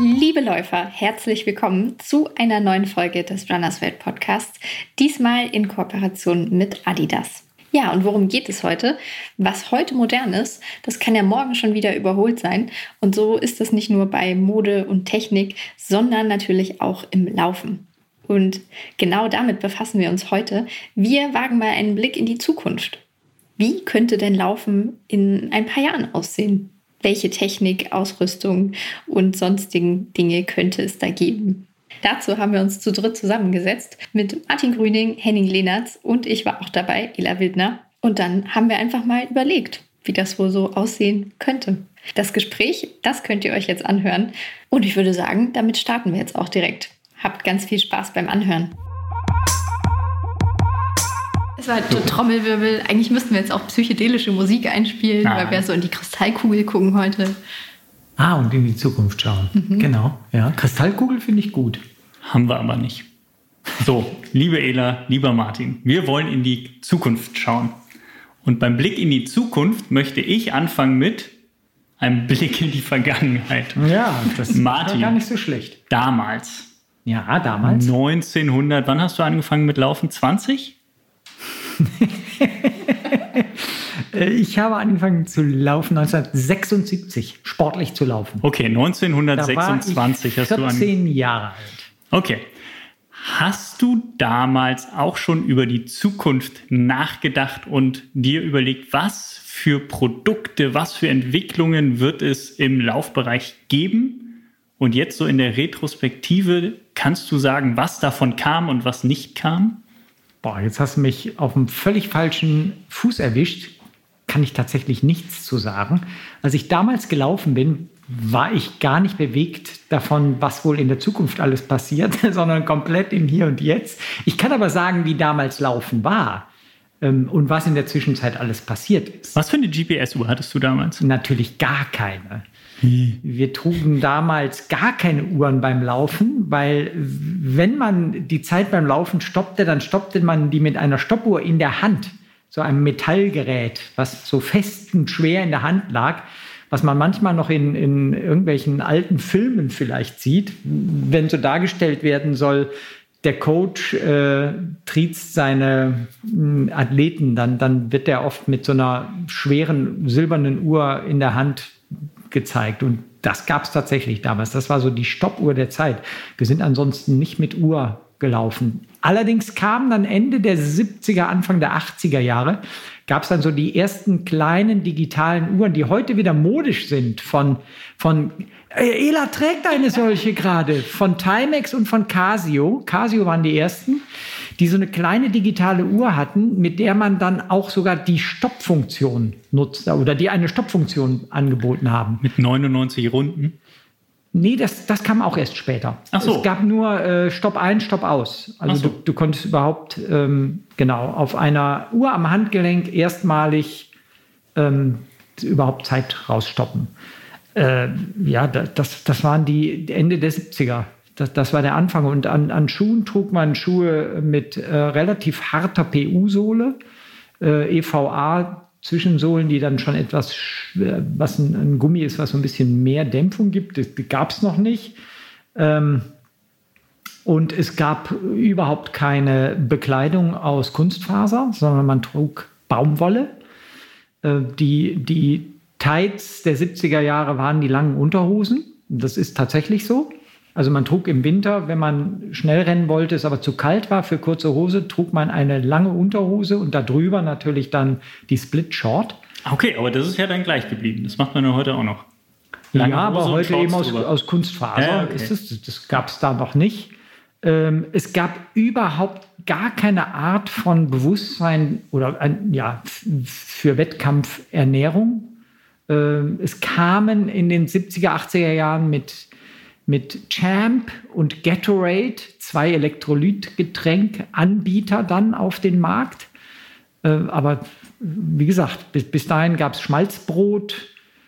Liebe Läufer, herzlich willkommen zu einer neuen Folge des Runners Welt Podcasts, diesmal in Kooperation mit Adidas. Ja, und worum geht es heute? Was heute modern ist, das kann ja morgen schon wieder überholt sein. Und so ist es nicht nur bei Mode und Technik, sondern natürlich auch im Laufen. Und genau damit befassen wir uns heute. Wir wagen mal einen Blick in die Zukunft. Wie könnte denn Laufen in ein paar Jahren aussehen? Welche Technik, Ausrüstung und sonstigen Dinge könnte es da geben? Dazu haben wir uns zu dritt zusammengesetzt mit Martin Grüning, Henning Lehnertz und ich war auch dabei, Ela Wildner. Und dann haben wir einfach mal überlegt, wie das wohl so aussehen könnte. Das Gespräch, das könnt ihr euch jetzt anhören. Und ich würde sagen, damit starten wir jetzt auch direkt. Habt ganz viel Spaß beim Anhören. War halt so Trommelwirbel. Eigentlich müssten wir jetzt auch psychedelische Musik einspielen, ah. weil wir so in die Kristallkugel gucken heute. Ah, und in die Zukunft schauen. Mhm. Genau. Ja, Kristallkugel finde ich gut. Haben wir aber nicht. So, liebe Ela, lieber Martin, wir wollen in die Zukunft schauen. Und beim Blick in die Zukunft möchte ich anfangen mit einem Blick in die Vergangenheit. Ja, das Martin, war gar nicht so schlecht. Damals. Ja, damals. 1900, wann hast du angefangen mit Laufen? 20? Ich habe angefangen zu laufen 1976, sportlich zu laufen. Okay, 1926 hast du angefangen. 14 Jahre alt. Okay. Hast du damals auch schon über die Zukunft nachgedacht und dir überlegt, was für Produkte, was für Entwicklungen wird es im Laufbereich geben? Und jetzt so in der Retrospektive kannst du sagen, was davon kam und was nicht kam? Boah, jetzt hast du mich auf einem völlig falschen Fuß erwischt kann ich tatsächlich nichts zu sagen. Als ich damals gelaufen bin, war ich gar nicht bewegt davon, was wohl in der Zukunft alles passiert, sondern komplett im Hier und Jetzt. Ich kann aber sagen, wie damals Laufen war und was in der Zwischenzeit alles passiert ist. Was für eine GPS-Uhr hattest du damals? Natürlich gar keine. Wir trugen damals gar keine Uhren beim Laufen, weil wenn man die Zeit beim Laufen stoppte, dann stoppte man die mit einer Stoppuhr in der Hand so einem Metallgerät, was so fest und schwer in der Hand lag, was man manchmal noch in, in irgendwelchen alten Filmen vielleicht sieht, wenn so dargestellt werden soll, der Coach äh, triezt seine äh, Athleten, dann, dann wird er oft mit so einer schweren silbernen Uhr in der Hand gezeigt. Und das gab es tatsächlich damals. Das war so die Stoppuhr der Zeit. Wir sind ansonsten nicht mit Uhr gelaufen. Allerdings kam dann Ende der 70er, Anfang der 80er Jahre, gab es dann so die ersten kleinen digitalen Uhren, die heute wieder modisch sind von, von Ela trägt eine solche gerade, von Timex und von Casio. Casio waren die ersten, die so eine kleine digitale Uhr hatten, mit der man dann auch sogar die Stoppfunktion nutzt oder die eine Stoppfunktion angeboten haben. Mit 99 Runden? Nee, das, das kam auch erst später. Ach so. Es gab nur äh, Stopp ein, Stopp aus. Also so. du, du, konntest überhaupt ähm, genau auf einer Uhr am Handgelenk erstmalig ähm, überhaupt Zeit rausstoppen. Äh, ja, das, das waren die Ende der 70er. Das, das war der Anfang. Und an, an Schuhen trug man Schuhe mit äh, relativ harter PU-Sohle, äh, EVA Zwischensohlen, die dann schon etwas, was ein, ein, Gummi ist, was so ein bisschen mehr Dämpfung gibt. Das gab es noch nicht. Ähm, und es gab überhaupt keine Bekleidung aus Kunstfaser, sondern man trug Baumwolle. Äh, die, die Tights der 70er Jahre waren die langen Unterhosen. Das ist tatsächlich so. Also man trug im Winter, wenn man schnell rennen wollte, es aber zu kalt war für kurze Hose, trug man eine lange Unterhose und darüber natürlich dann die Split Short. Okay, aber das ist ja dann gleich geblieben. Das macht man ja heute auch noch. Lange ja, aber heute eben aus, aus, Kunstfaser. Ja, okay. das, das gab es da noch nicht. Ähm, es gab überhaupt gar keine Art von Bewusstsein oder ein, ja, für Wettkampfernährung. Ähm, es kamen in den 70er, 80er Jahren mit mit Champ und Gatorade, zwei Elektrolytgetränkanbieter dann auf den Markt. Äh, aber wie gesagt, bis, bis dahin gab es Schmalzbrot,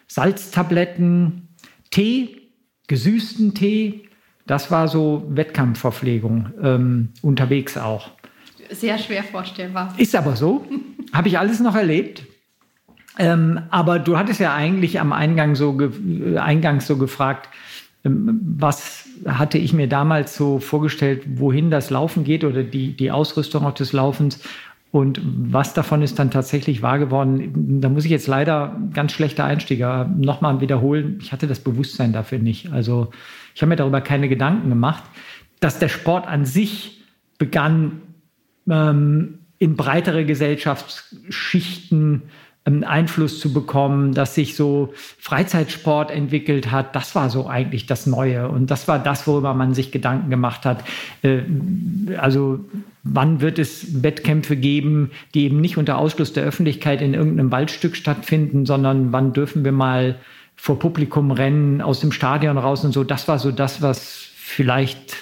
Salztabletten, Tee, gesüßten Tee. Das war so Wettkampfverpflegung ähm, unterwegs auch. Sehr schwer vorstellbar. Ist aber so. Habe ich alles noch erlebt. Ähm, aber du hattest ja eigentlich am Eingang so, Eingang so gefragt, ähm, was hatte ich mir damals so vorgestellt, wohin das Laufen geht oder die, die Ausrüstung auch des Laufens. Und was davon ist dann tatsächlich wahr geworden? Da muss ich jetzt leider ganz schlechter Einstieger nochmal wiederholen. Ich hatte das Bewusstsein dafür nicht. Also ich habe mir darüber keine Gedanken gemacht, dass der Sport an sich begann, ähm, in breitere Gesellschaftsschichten ähm, Einfluss zu bekommen, dass sich so Freizeitsport entwickelt hat. Das war so eigentlich das Neue. Und das war das, worüber man sich Gedanken gemacht hat. Äh, also wann wird es Wettkämpfe geben, die eben nicht unter Ausschluss der Öffentlichkeit in irgendeinem Waldstück stattfinden, sondern wann dürfen wir mal vor Publikum rennen, aus dem Stadion raus und so. Das war so das, was vielleicht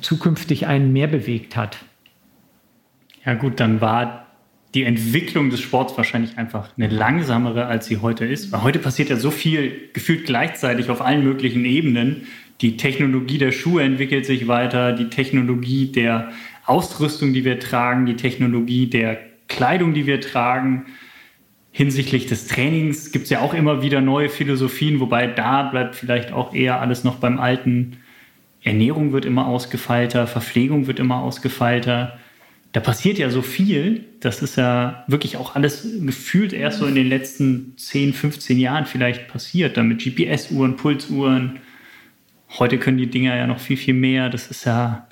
zukünftig einen mehr bewegt hat. Ja gut, dann war die Entwicklung des Sports wahrscheinlich einfach eine langsamere, als sie heute ist. Weil heute passiert ja so viel gefühlt gleichzeitig auf allen möglichen Ebenen. Die Technologie der Schuhe entwickelt sich weiter, die Technologie der Ausrüstung, die wir tragen, die Technologie der Kleidung, die wir tragen. Hinsichtlich des Trainings gibt es ja auch immer wieder neue Philosophien, wobei da bleibt vielleicht auch eher alles noch beim Alten. Ernährung wird immer ausgefeilter, Verpflegung wird immer ausgefeilter da passiert ja so viel. Das ist ja wirklich auch alles gefühlt erst so in den letzten 10, 15 Jahren vielleicht passiert. Damit GPS-Uhren, Pulsuhren. Heute können die Dinger ja noch viel, viel mehr. Das ist ja.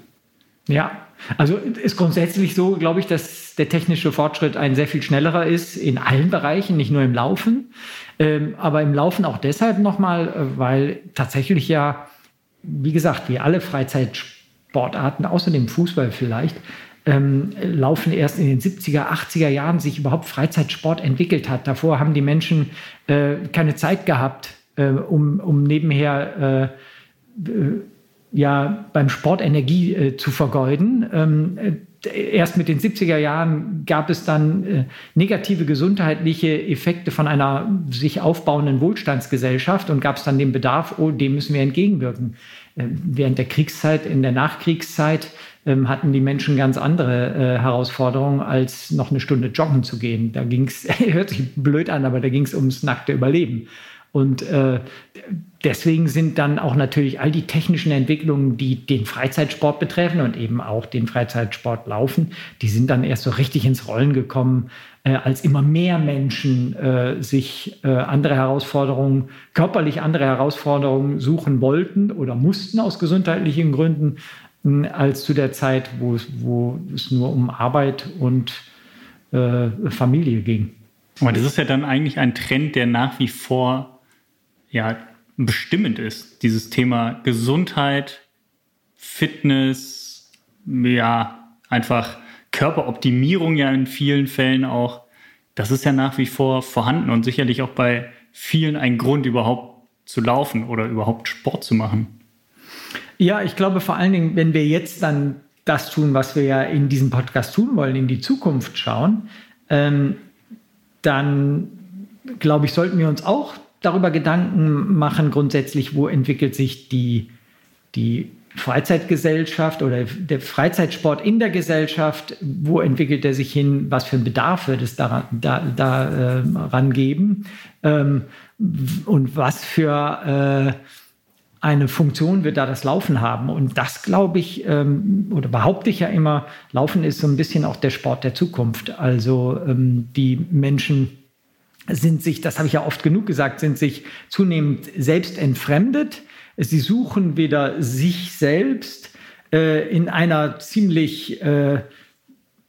Ja, also ist grundsätzlich so, glaube ich, dass der technische Fortschritt ein sehr viel schnellerer ist in allen Bereichen, nicht nur im Laufen. Ähm, aber im Laufen auch deshalb nochmal, äh, weil tatsächlich ja, wie gesagt, wie alle Freizeitsportarten, außer dem Fußball vielleicht, ähm, Laufen erst in den 70er, 80er Jahren sich überhaupt Freizeitsport entwickelt hat. Davor haben die Menschen äh, keine Zeit gehabt, äh, um, um nebenher äh, äh ja, beim Sport Energie äh, zu vergeuden. Ähm, äh, erst mit den 70er Jahren gab es dann negative gesundheitliche Effekte von einer sich aufbauenden Wohlstandsgesellschaft und gab es dann den Bedarf, oh, dem müssen wir entgegenwirken. während der Kriegszeit, in der Nachkriegszeit, ähm, hatten die Menschen ganz andere äh, Herausforderungen, als noch eine Stunde joggen zu gehen. Da ging es, hört sich blöd an, aber da ging es ums nackte Überleben. Und äh, deswegen sind dann auch natürlich all die technischen Entwicklungen, die den Freizeitsport betreffen und eben auch den Freizeitsport laufen, die sind dann erst so richtig ins Rollen gekommen, äh, als immer mehr Menschen äh, sich äh, andere Herausforderungen, körperlich andere Herausforderungen suchen wollten oder mussten aus gesundheitlichen Gründen, als zu der Zeit, wo es, wo es nur um Arbeit und äh, Familie ging. Aber das ist ja dann eigentlich ein Trend, der nach wie vor ja, bestimmend ist. Dieses Thema Gesundheit, Fitness, ja, einfach Körperoptimierung ja in vielen Fällen auch. Das ist ja nach wie vor vorhanden und sicherlich auch bei vielen ein Grund, überhaupt zu laufen oder überhaupt Sport zu machen. Ja, ich glaube vor allen Dingen, wenn wir jetzt dann das tun, was wir ja in diesem Podcast tun wollen, in die Zukunft schauen, ähm, dann glaube ich, sollten wir uns auch darüber Gedanken machen, grundsätzlich, wo entwickelt sich die, die Freizeitgesellschaft oder der Freizeitsport in der Gesellschaft, wo entwickelt er sich hin, was für einen Bedarf wird es daran, da, daran äh, geben ähm, und was für äh, eine Funktion wird da das Laufen haben. Und das glaube ich, ähm, oder behaupte ich ja immer, Laufen ist so ein bisschen auch der Sport der Zukunft. Also ähm, die Menschen sind sich, das habe ich ja oft genug gesagt, sind sich zunehmend selbst entfremdet. Sie suchen wieder sich selbst äh, in einer ziemlich, äh, äh,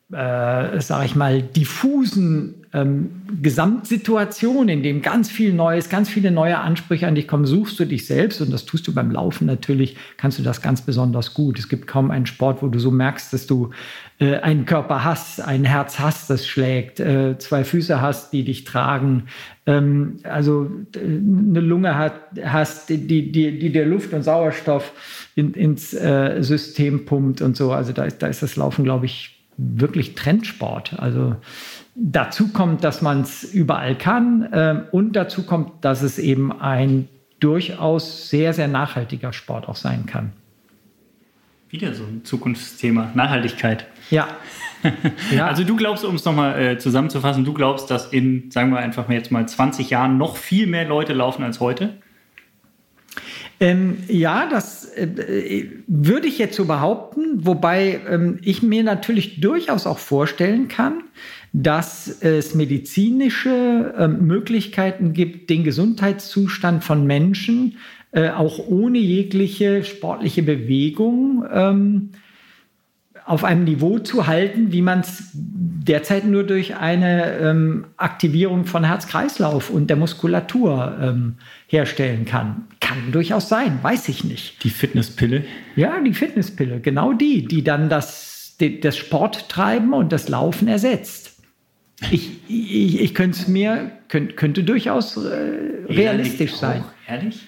sage ich mal, diffusen ähm, Gesamtsituation, in dem ganz viel Neues, ganz viele neue Ansprüche an dich kommen, suchst du dich selbst und das tust du beim Laufen natürlich, kannst du das ganz besonders gut. Es gibt kaum einen Sport, wo du so merkst, dass du äh, einen Körper hast, ein Herz hast, das schlägt, äh, zwei Füße hast, die dich tragen, ähm, also äh, eine Lunge hat, hast, die, die, die dir Luft und Sauerstoff in, ins äh, System pumpt und so. Also da da ist das Laufen, glaube ich, wirklich Trendsport. Also Dazu kommt, dass man es überall kann äh, und dazu kommt, dass es eben ein durchaus sehr, sehr nachhaltiger Sport auch sein kann. Wieder so ein Zukunftsthema, Nachhaltigkeit. Ja. ja. Also du glaubst, um es nochmal äh, zusammenzufassen, du glaubst, dass in, sagen wir einfach mal jetzt mal 20 Jahren noch viel mehr Leute laufen als heute? Ähm, ja, das äh, würde ich jetzt so behaupten, wobei ähm, ich mir natürlich durchaus auch vorstellen kann, dass es medizinische äh, Möglichkeiten gibt, den Gesundheitszustand von Menschen äh, auch ohne jegliche sportliche Bewegung ähm, auf einem Niveau zu halten, wie man es derzeit nur durch eine ähm, Aktivierung von Herz-Kreislauf und der Muskulatur ähm, herstellen kann. Kann durchaus sein, weiß ich nicht. Die Fitnesspille? Ja, die Fitnesspille, genau die, die dann das, das Sporttreiben und das Laufen ersetzt. Ich, ich, ich könnte es mir, könnte, könnte durchaus äh, realistisch sein. Ehrlich?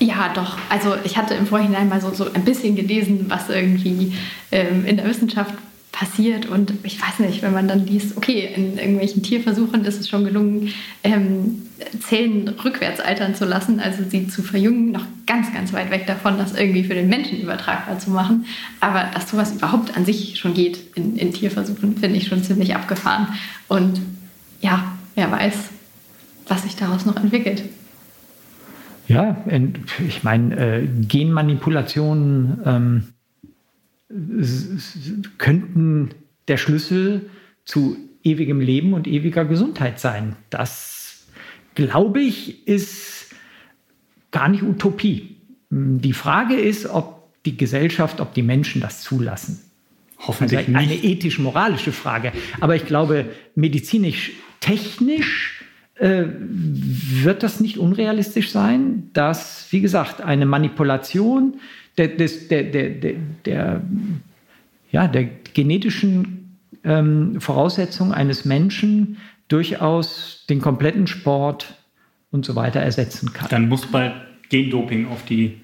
Ja, doch. Also ich hatte im Vorhinein mal so, so ein bisschen gelesen, was irgendwie ähm, in der Wissenschaft passiert. Und ich weiß nicht, wenn man dann liest, okay, in irgendwelchen Tierversuchen ist es schon gelungen, ähm, Zellen rückwärts altern zu lassen, also sie zu verjüngen, noch ganz, ganz weit weg davon, das irgendwie für den Menschen übertragbar zu machen. Aber dass sowas überhaupt an sich schon geht in, in Tierversuchen, finde ich schon ziemlich abgefahren. Und ja, wer weiß, was sich daraus noch entwickelt. Ja, ich meine, äh, Genmanipulationen ähm, könnten der Schlüssel zu ewigem Leben und ewiger Gesundheit sein. Das, glaube ich, ist gar nicht Utopie. Die Frage ist, ob die Gesellschaft, ob die Menschen das zulassen. Hoffentlich also eine ethisch-moralische Frage. Aber ich glaube, medizinisch-technisch äh, wird das nicht unrealistisch sein, dass, wie gesagt, eine Manipulation der, des, der, der, der, der, ja, der genetischen ähm, Voraussetzungen eines Menschen durchaus den kompletten Sport und so weiter ersetzen kann. Dann muss bald Gendoping auf die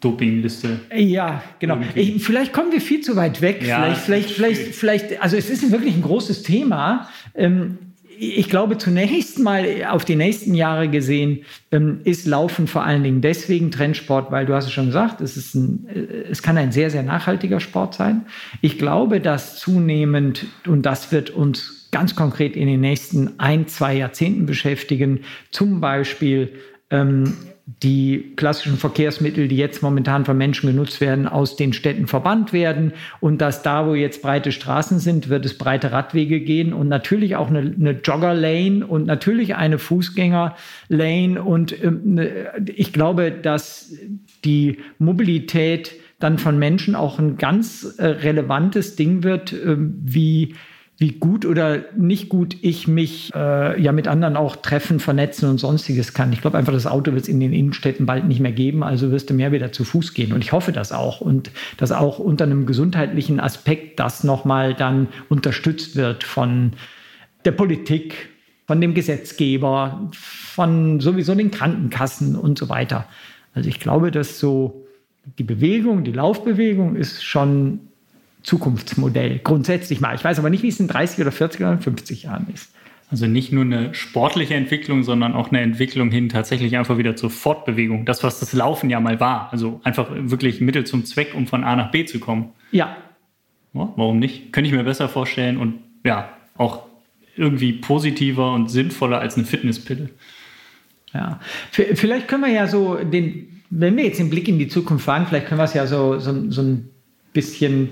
Dopingliste. Ja, genau. Ich, vielleicht kommen wir viel zu weit weg. Ja, vielleicht, vielleicht, vielleicht, vielleicht, also es ist wirklich ein großes Thema. Ähm, ich glaube, zunächst mal auf die nächsten Jahre gesehen, ähm, ist Laufen vor allen Dingen deswegen Trendsport, weil du hast es schon gesagt, es, ist ein, äh, es kann ein sehr, sehr nachhaltiger Sport sein. Ich glaube, dass zunehmend, und das wird uns ganz konkret in den nächsten ein, zwei Jahrzehnten beschäftigen, zum Beispiel ähm, die klassischen Verkehrsmittel, die jetzt momentan von Menschen genutzt werden, aus den Städten verbannt werden. Und dass da, wo jetzt breite Straßen sind, wird es breite Radwege gehen und natürlich auch eine, eine Jogger-Lane und natürlich eine Fußgänger-Lane. Und äh, ich glaube, dass die Mobilität dann von Menschen auch ein ganz äh, relevantes Ding wird, äh, wie wie gut oder nicht gut ich mich äh, ja mit anderen auch treffen, vernetzen und sonstiges kann. Ich glaube einfach, das Auto wird es in den Innenstädten bald nicht mehr geben, also wirst du mehr wieder zu Fuß gehen. Und ich hoffe das auch. Und dass auch unter einem gesundheitlichen Aspekt das nochmal dann unterstützt wird von der Politik, von dem Gesetzgeber, von sowieso den Krankenkassen und so weiter. Also ich glaube, dass so die Bewegung, die Laufbewegung ist schon Zukunftsmodell grundsätzlich mal. Ich weiß aber nicht, wie es in 30 oder 40 oder 50 Jahren ist. Also nicht nur eine sportliche Entwicklung, sondern auch eine Entwicklung hin tatsächlich einfach wieder zur Fortbewegung. Das, was das Laufen ja mal war. Also einfach wirklich Mittel zum Zweck, um von A nach B zu kommen. Ja. ja warum nicht? Könnte ich mir besser vorstellen und ja, auch irgendwie positiver und sinnvoller als eine Fitnesspille. Ja, vielleicht können wir ja so den, wenn wir jetzt den Blick in die Zukunft wagen, vielleicht können wir es ja so, so, so ein bisschen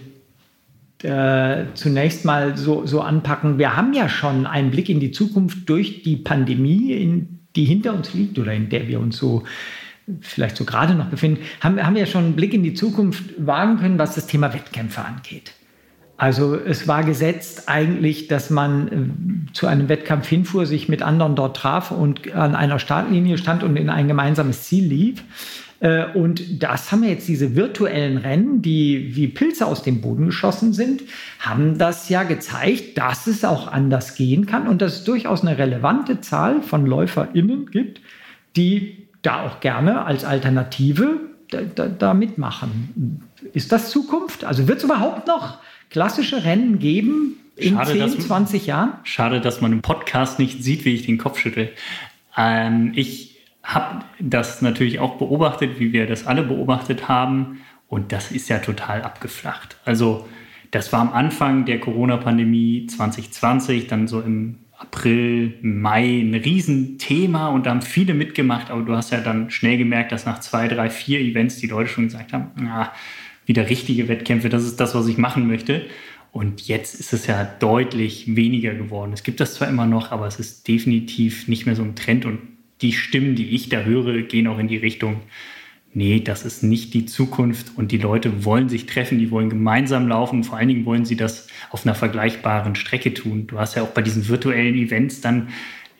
äh, zunächst mal so, so anpacken. Wir haben ja schon einen Blick in die Zukunft durch die Pandemie, in, die hinter uns liegt oder in der wir uns so vielleicht so gerade noch befinden, haben, haben wir ja schon einen Blick in die Zukunft wagen können, was das Thema Wettkämpfe angeht. Also es war gesetzt eigentlich, dass man äh, zu einem Wettkampf hinfuhr, sich mit anderen dort traf und an einer Startlinie stand und in ein gemeinsames Ziel lief. Äh, und das haben wir jetzt diese virtuellen Rennen, die wie Pilze aus dem Boden geschossen sind, haben das ja gezeigt, dass es auch anders gehen kann und dass es durchaus eine relevante Zahl von LäuferInnen gibt, die da auch gerne als Alternative da, da, da mitmachen. Ist das Zukunft? Also wird es überhaupt noch klassische Rennen geben in schade, 10, dass, 20 Jahren? Schade, dass man im Podcast nicht sieht, wie ich den Kopf schüttel. Ähm, ich habe das natürlich auch beobachtet, wie wir das alle beobachtet haben. Und das ist ja total abgeflacht. Also das war am Anfang der Corona-Pandemie 2020, dann so im April, Mai ein Riesenthema und da haben viele mitgemacht, aber du hast ja dann schnell gemerkt, dass nach zwei, drei, vier Events die Leute schon gesagt haben, na, wieder richtige Wettkämpfe, das ist das, was ich machen möchte. Und jetzt ist es ja deutlich weniger geworden. Es gibt das zwar immer noch, aber es ist definitiv nicht mehr so ein Trend. Und die Stimmen, die ich da höre, gehen auch in die Richtung, nee, das ist nicht die Zukunft. Und die Leute wollen sich treffen, die wollen gemeinsam laufen. Vor allen Dingen wollen sie das auf einer vergleichbaren Strecke tun. Du hast ja auch bei diesen virtuellen Events dann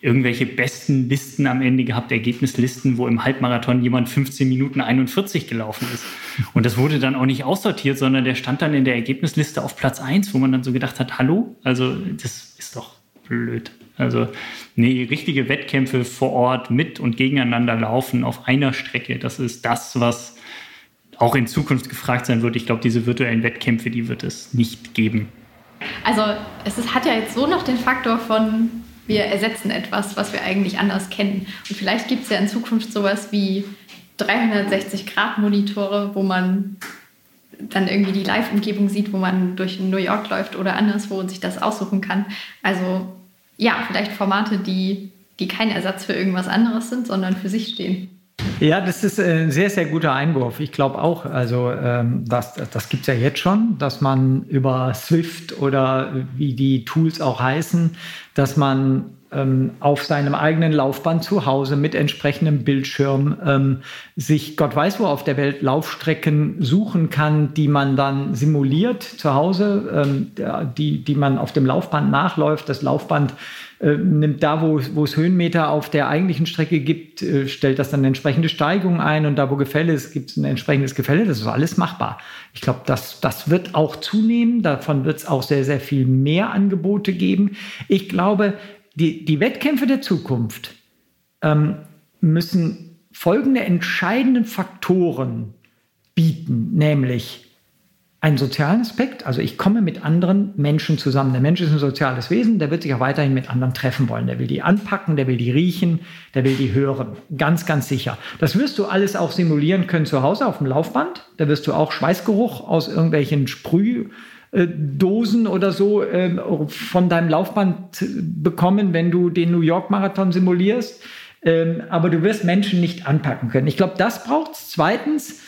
irgendwelche besten Listen am Ende gehabt, Ergebnislisten, wo im Halbmarathon jemand 15 Minuten 41 gelaufen ist. Und das wurde dann auch nicht aussortiert, sondern der stand dann in der Ergebnisliste auf Platz 1, wo man dann so gedacht hat, hallo, also das ist doch blöd. Also nee, richtige Wettkämpfe vor Ort mit und gegeneinander laufen auf einer Strecke, das ist das, was auch in Zukunft gefragt sein wird. Ich glaube, diese virtuellen Wettkämpfe, die wird es nicht geben. Also es ist, hat ja jetzt so noch den Faktor von wir ersetzen etwas, was wir eigentlich anders kennen. Und vielleicht gibt es ja in Zukunft sowas wie 360-Grad-Monitore, wo man dann irgendwie die Live-Umgebung sieht, wo man durch New York läuft oder anderswo und sich das aussuchen kann. Also ja, vielleicht Formate, die, die kein Ersatz für irgendwas anderes sind, sondern für sich stehen. Ja, das ist ein sehr, sehr guter Einwurf. Ich glaube auch, also ähm, das, das gibt es ja jetzt schon, dass man über Swift oder wie die Tools auch heißen, dass man auf seinem eigenen Laufband zu Hause mit entsprechendem Bildschirm ähm, sich Gott weiß wo auf der Welt Laufstrecken suchen kann, die man dann simuliert zu Hause, ähm, die, die man auf dem Laufband nachläuft. Das Laufband äh, nimmt da, wo, wo es Höhenmeter auf der eigentlichen Strecke gibt, äh, stellt das dann eine entsprechende Steigung ein und da, wo Gefälle ist, gibt es ein entsprechendes Gefälle. Das ist alles machbar. Ich glaube, das, das wird auch zunehmen. Davon wird es auch sehr, sehr viel mehr Angebote geben. Ich glaube, die, die Wettkämpfe der Zukunft ähm, müssen folgende entscheidenden Faktoren bieten, nämlich einen sozialen Aspekt. Also ich komme mit anderen Menschen zusammen. Der Mensch ist ein soziales Wesen, der wird sich auch weiterhin mit anderen treffen wollen. Der will die anpacken, der will die riechen, der will die hören. Ganz, ganz sicher. Das wirst du alles auch simulieren können zu Hause auf dem Laufband. Da wirst du auch Schweißgeruch aus irgendwelchen Sprühdosen oder so äh, von deinem Laufband bekommen, wenn du den New York Marathon simulierst. Ähm, aber du wirst Menschen nicht anpacken können. Ich glaube, das braucht es. Zweitens,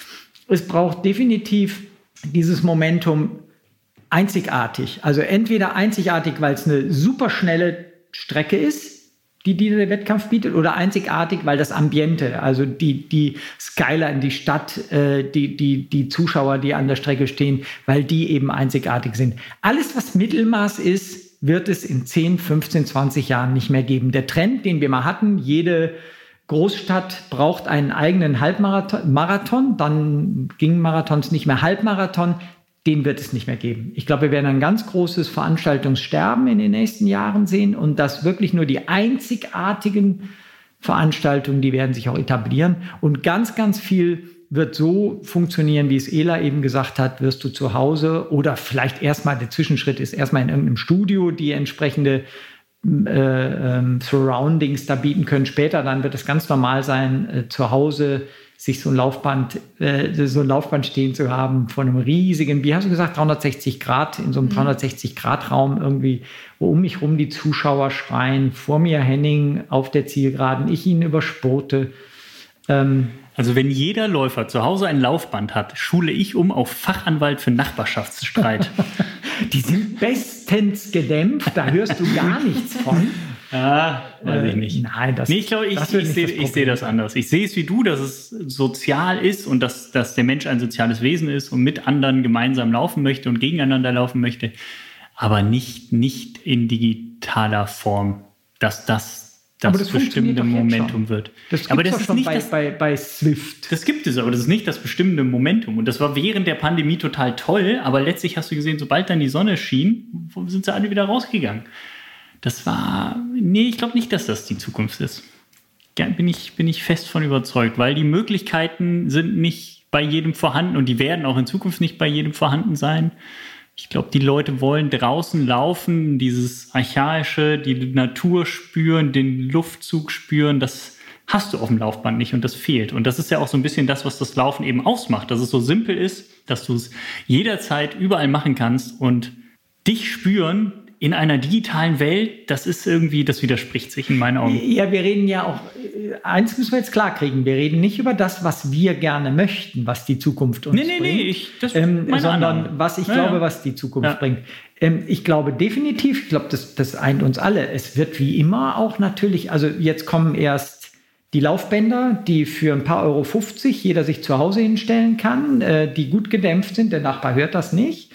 es braucht definitiv dieses Momentum einzigartig. Also entweder einzigartig, weil es eine super schnelle Strecke ist, die dieser Wettkampf bietet, oder einzigartig, weil das Ambiente, also die, die Skyline, die Stadt, äh, die, die, die Zuschauer, die an der Strecke stehen, weil die eben einzigartig sind. Alles, was Mittelmaß ist, wird es in 10, 15, 20 Jahren nicht mehr geben. Der Trend, den wir mal hatten, jede Großstadt braucht einen eigenen Halbmarathon, Marathon, dann gingen Marathons nicht mehr Halbmarathon, den wird es nicht mehr geben. Ich glaube, wir werden ein ganz großes Veranstaltungssterben in den nächsten Jahren sehen und das wirklich nur die einzigartigen Veranstaltungen, die werden sich auch etablieren und ganz, ganz viel wird so funktionieren, wie es Ela eben gesagt hat, wirst du zu Hause oder vielleicht erstmal, der Zwischenschritt ist erstmal in irgendeinem Studio die entsprechende äh, ähm, Surroundings da bieten können. Später dann wird es ganz normal sein, äh, zu Hause sich so ein Laufband, äh, so ein Laufband stehen zu haben von einem riesigen, wie hast du gesagt, 360 Grad, in so einem mhm. 360 Grad Raum irgendwie, wo um mich rum die Zuschauer schreien, vor mir Henning auf der Zielgeraden, ich ihn überspurte. Ähm, also wenn jeder Läufer zu Hause ein Laufband hat, schule ich um auf Fachanwalt für Nachbarschaftsstreit. Die sind bestens gedämpft, da hörst du gar nichts von. Ah, weiß ich nicht. Äh, nein, das, nee, ich glaube, ich, ich, sehe seh das anders. Ich sehe es wie du, dass es sozial ist und dass, dass der Mensch ein soziales Wesen ist und mit anderen gemeinsam laufen möchte und gegeneinander laufen möchte, aber nicht, nicht in digitaler Form, dass das das, das bestimmende Momentum wird. Das aber das ist nicht bei, das, bei, bei Swift. Das gibt es, aber das ist nicht das bestimmende Momentum. Und das war während der Pandemie total toll, aber letztlich hast du gesehen, sobald dann die Sonne schien, sind sie alle wieder rausgegangen. Das war, nee, ich glaube nicht, dass das die Zukunft ist. Bin ich, bin ich fest von überzeugt, weil die Möglichkeiten sind nicht bei jedem vorhanden und die werden auch in Zukunft nicht bei jedem vorhanden sein. Ich glaube, die Leute wollen draußen laufen, dieses Archaische, die Natur spüren, den Luftzug spüren. Das hast du auf dem Laufband nicht und das fehlt. Und das ist ja auch so ein bisschen das, was das Laufen eben ausmacht, dass es so simpel ist, dass du es jederzeit überall machen kannst und dich spüren in einer digitalen Welt, das ist irgendwie, das widerspricht sich in meinen Augen. Ja, wir reden ja auch, äh, eins müssen wir jetzt klar kriegen, wir reden nicht über das, was wir gerne möchten, was die Zukunft uns nee, nee, bringt, nee, ich, das ähm, sondern Annahme. was ich Ja, glaube, ja. was die Zukunft Ja. bringt. Ähm, ich glaube definitiv, ich glaube, das, das eint uns alle. Es wird wie immer auch natürlich, also jetzt kommen erst die Laufbänder, die für ein paar Euro 50 jeder sich zu Hause hinstellen kann, äh, die gut gedämpft sind, der Nachbar hört das nicht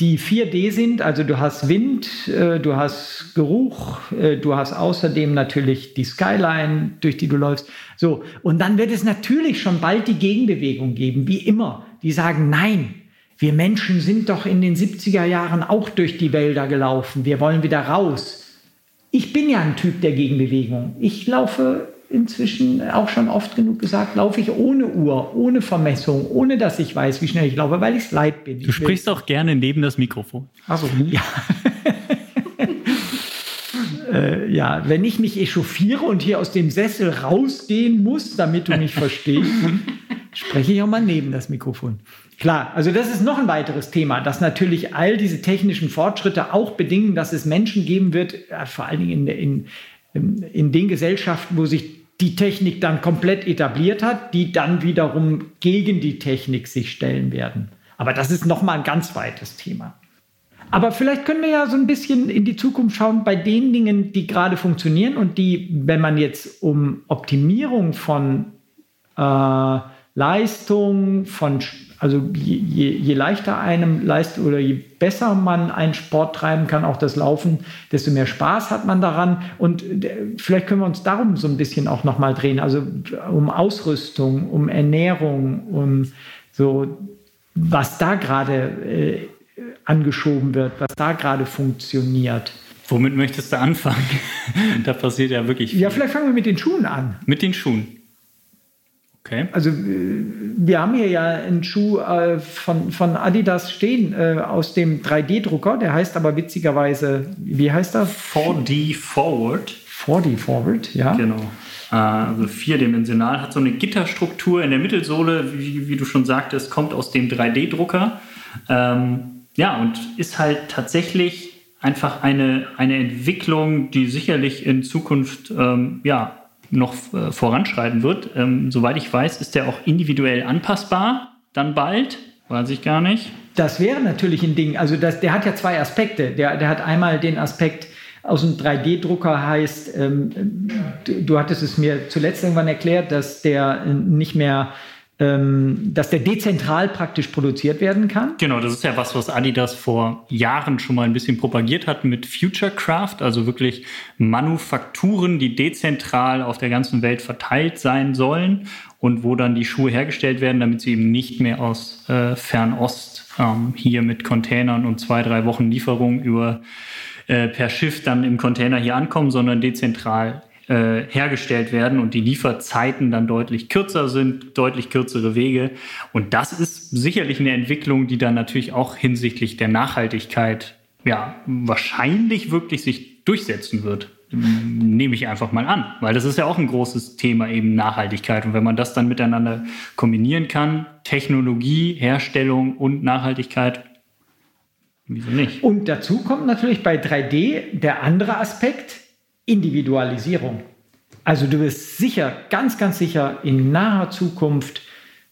die 4D sind, also du hast Wind, äh, du hast Geruch, äh, du hast außerdem natürlich die Skyline, durch die du läufst. So, und dann wird es natürlich schon bald die Gegenbewegung geben, wie immer. Die sagen, nein, wir Menschen sind doch in den 70er Jahren auch durch die Wälder gelaufen, wir wollen wieder raus. Ich bin ja ein Typ der Gegenbewegung. Ich laufe inzwischen auch schon oft genug gesagt, laufe ich ohne Uhr, ohne Vermessung, ohne dass ich weiß, wie schnell ich laufe, weil ich es leid bin. Du sprichst auch gerne neben das Mikrofon. Also, ja. äh, ja, wenn ich mich echauffiere und hier aus dem Sessel rausgehen muss, damit du mich verstehst, spreche ich auch mal neben das Mikrofon. Klar, also das ist noch ein weiteres Thema, dass natürlich all diese technischen Fortschritte auch bedingen, dass es Menschen geben wird, äh, vor allen Dingen in, in, in den Gesellschaften, wo sich die Technik dann komplett etabliert hat, die dann wiederum gegen die Technik sich stellen werden. Aber das ist noch mal ein ganz weites Thema. Aber vielleicht können wir ja so ein bisschen in die Zukunft schauen bei den Dingen, die gerade funktionieren und die, wenn man jetzt um Optimierung von äh, Leistung, von, also je, je, je leichter einem leistet oder je besser man einen Sport treiben kann, auch das Laufen, desto mehr Spaß hat man daran. Und äh, vielleicht können wir uns darum so ein bisschen auch nochmal drehen, also um Ausrüstung, um Ernährung, um so, was da gerade äh, angeschoben wird, was da gerade funktioniert. Womit möchtest du anfangen? da passiert ja wirklich viel. Ja, vielleicht fangen wir mit den Schuhen an. Mit den Schuhen. Okay. Also äh, wir haben hier ja einen Schuh äh, von, von Adidas stehen äh, aus dem 3D-Drucker, der heißt aber witzigerweise, wie heißt er? 4D Forward. 4D Forward, ja. Genau. Äh, Also vierdimensional, hat so eine Gitterstruktur in der Mittelsohle, wie, wie du schon sagtest, kommt aus dem 3D-Drucker. Ähm, ja, und ist halt tatsächlich einfach eine, eine Entwicklung, die sicherlich in Zukunft ähm, ja, noch äh, voranschreiten wird. Ähm, soweit ich weiß, ist der auch individuell anpassbar, dann bald, weiß ich gar nicht. Das wäre natürlich ein Ding. Also das, der hat ja zwei Aspekte. Der, der hat einmal den Aspekt aus dem 3D-Drucker heißt, ähm, du, du hattest es mir zuletzt irgendwann erklärt, dass der äh, nicht mehr, dass der dezentral praktisch produziert werden kann. Genau, das ist ja was, was Adidas vor Jahren schon mal ein bisschen propagiert hat mit Futurecraft, also wirklich Manufakturen, die dezentral auf der ganzen Welt verteilt sein sollen und wo dann die Schuhe hergestellt werden, damit sie eben nicht mehr aus äh, Fernost ähm, hier mit Containern und zwei, drei Wochen Lieferung über äh, per Schiff dann im Container hier ankommen, sondern dezentral äh, hergestellt werden und die Lieferzeiten dann deutlich kürzer sind, deutlich kürzere Wege. Und das ist sicherlich eine Entwicklung, die dann natürlich auch hinsichtlich der Nachhaltigkeit ja wahrscheinlich wirklich sich durchsetzen wird. Nehme ich einfach mal an, weil das ist ja auch ein großes Thema eben Nachhaltigkeit. Und wenn man das dann miteinander kombinieren kann, Technologie, Herstellung und Nachhaltigkeit, wieso nicht? Und dazu kommt natürlich bei 3D der andere Aspekt, Individualisierung. Also du wirst sicher, ganz, ganz sicher in naher Zukunft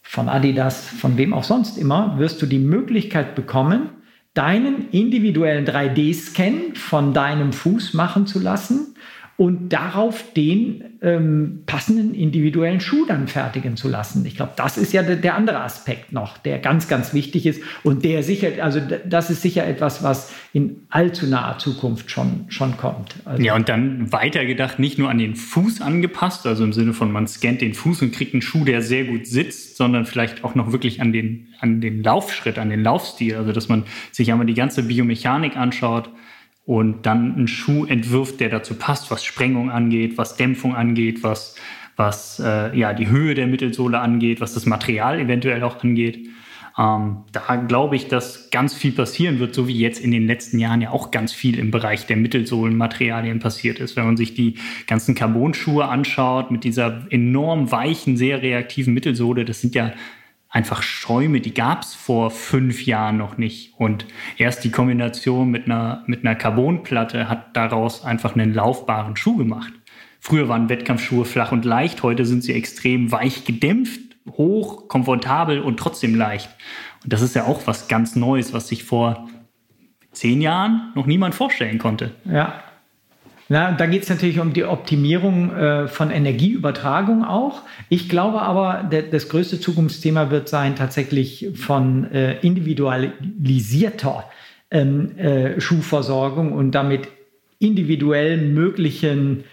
von Adidas, von wem auch sonst immer, wirst du die Möglichkeit bekommen, deinen individuellen 3D-Scan von deinem Fuß machen zu lassen und darauf den ähm, passenden individuellen Schuh dann fertigen zu lassen. Ich glaube, das ist ja der, der, andere Aspekt noch, der ganz, ganz wichtig ist und der sicher, also das ist sicher etwas, was in allzu naher Zukunft schon, schon kommt. Also ja, und dann weitergedacht, nicht nur an den Fuß angepasst, also im Sinne von man scannt den Fuß und kriegt einen Schuh, der sehr gut sitzt, sondern vielleicht auch noch wirklich an den, an den Laufschritt, an den Laufstil, also dass man sich einmal die ganze Biomechanik anschaut, und dann einen Schuh entwirft, der dazu passt, was Sprengung angeht, was Dämpfung angeht, was, was äh, ja, die Höhe der Mittelsohle angeht, was das Material eventuell auch angeht. Ähm, da glaube ich, dass ganz viel passieren wird, so wie jetzt in den letzten Jahren ja auch ganz viel im Bereich der Mittelsohlenmaterialien passiert ist. Wenn man sich die ganzen Carbon-Schuhe anschaut mit dieser enorm weichen, sehr reaktiven Mittelsohle, das sind ja einfach Schäume, die gab es vor fünf Jahren noch nicht. Und erst die Kombination mit einer, mit einer Carbonplatte hat daraus einfach einen laufbaren Schuh gemacht. Früher waren Wettkampfschuhe flach und leicht, heute sind sie extrem weich gedämpft, hoch, komfortabel und trotzdem leicht. Und das ist ja auch was ganz Neues, was sich vor zehn Jahren noch niemand vorstellen konnte. Ja, na, da geht es natürlich um die Optimierung äh, von Energieübertragung auch. Ich glaube aber, der, das größte Zukunftsthema wird sein tatsächlich von äh, individualisierter ähm, äh, Schuhversorgung und damit individuell möglichen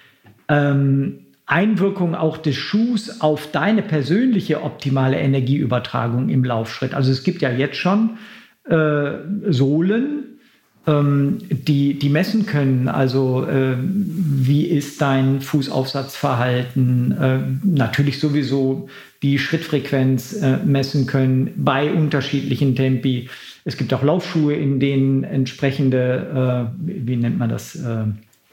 ähm, Einwirkung auch des Schuhs auf deine persönliche optimale Energieübertragung im Laufschritt. Also es gibt ja jetzt schon äh, Sohlen, die, die messen können. Also äh, wie ist dein Fußaufsatzverhalten? Äh, natürlich sowieso die Schrittfrequenz äh, messen können bei unterschiedlichen Tempi. Es gibt auch Laufschuhe, in denen entsprechende, äh, wie nennt man das? Äh,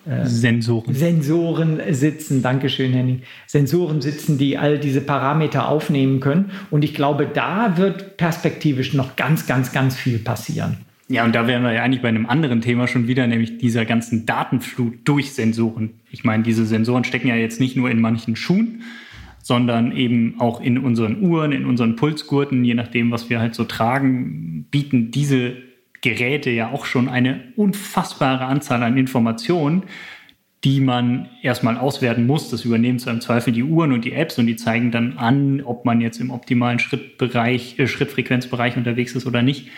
äh, Sensoren. Sensoren sitzen, Dankeschön, Henning. Sensoren sitzen, die all diese Parameter aufnehmen können. Und ich glaube, da wird perspektivisch noch ganz, ganz, ganz viel passieren. Ja, und da wären wir ja eigentlich bei einem anderen Thema schon wieder, nämlich dieser ganzen Datenflut durch Sensoren. Ich meine, diese Sensoren stecken ja jetzt nicht nur in manchen Schuhen, sondern eben auch in unseren Uhren, in unseren Pulsgurten, je nachdem, was wir halt so tragen, bieten diese Geräte ja auch schon eine unfassbare Anzahl an Informationen, die man erstmal auswerten muss. Das übernehmen zwar im Zweifel die Uhren und die Apps und die zeigen dann an, ob man jetzt im optimalen Schrittbereich, äh, Schrittfrequenzbereich unterwegs ist oder nicht.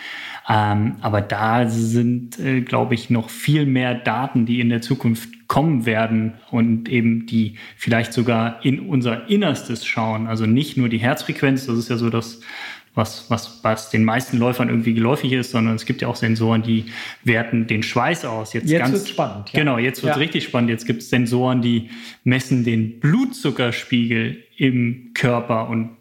Ähm, aber da sind, äh, glaube ich, noch viel mehr Daten, die in der Zukunft kommen werden und eben die vielleicht sogar in unser Innerstes schauen. Also nicht nur die Herzfrequenz, das ist ja so das, was, was, was den meisten Läufern irgendwie geläufig ist, sondern es gibt ja auch Sensoren, die werten den Schweiß aus. Jetzt, jetzt wird spannend. Ja. Genau, jetzt wird ja. richtig spannend. Jetzt gibt es Sensoren, die messen den Blutzuckerspiegel im Körper und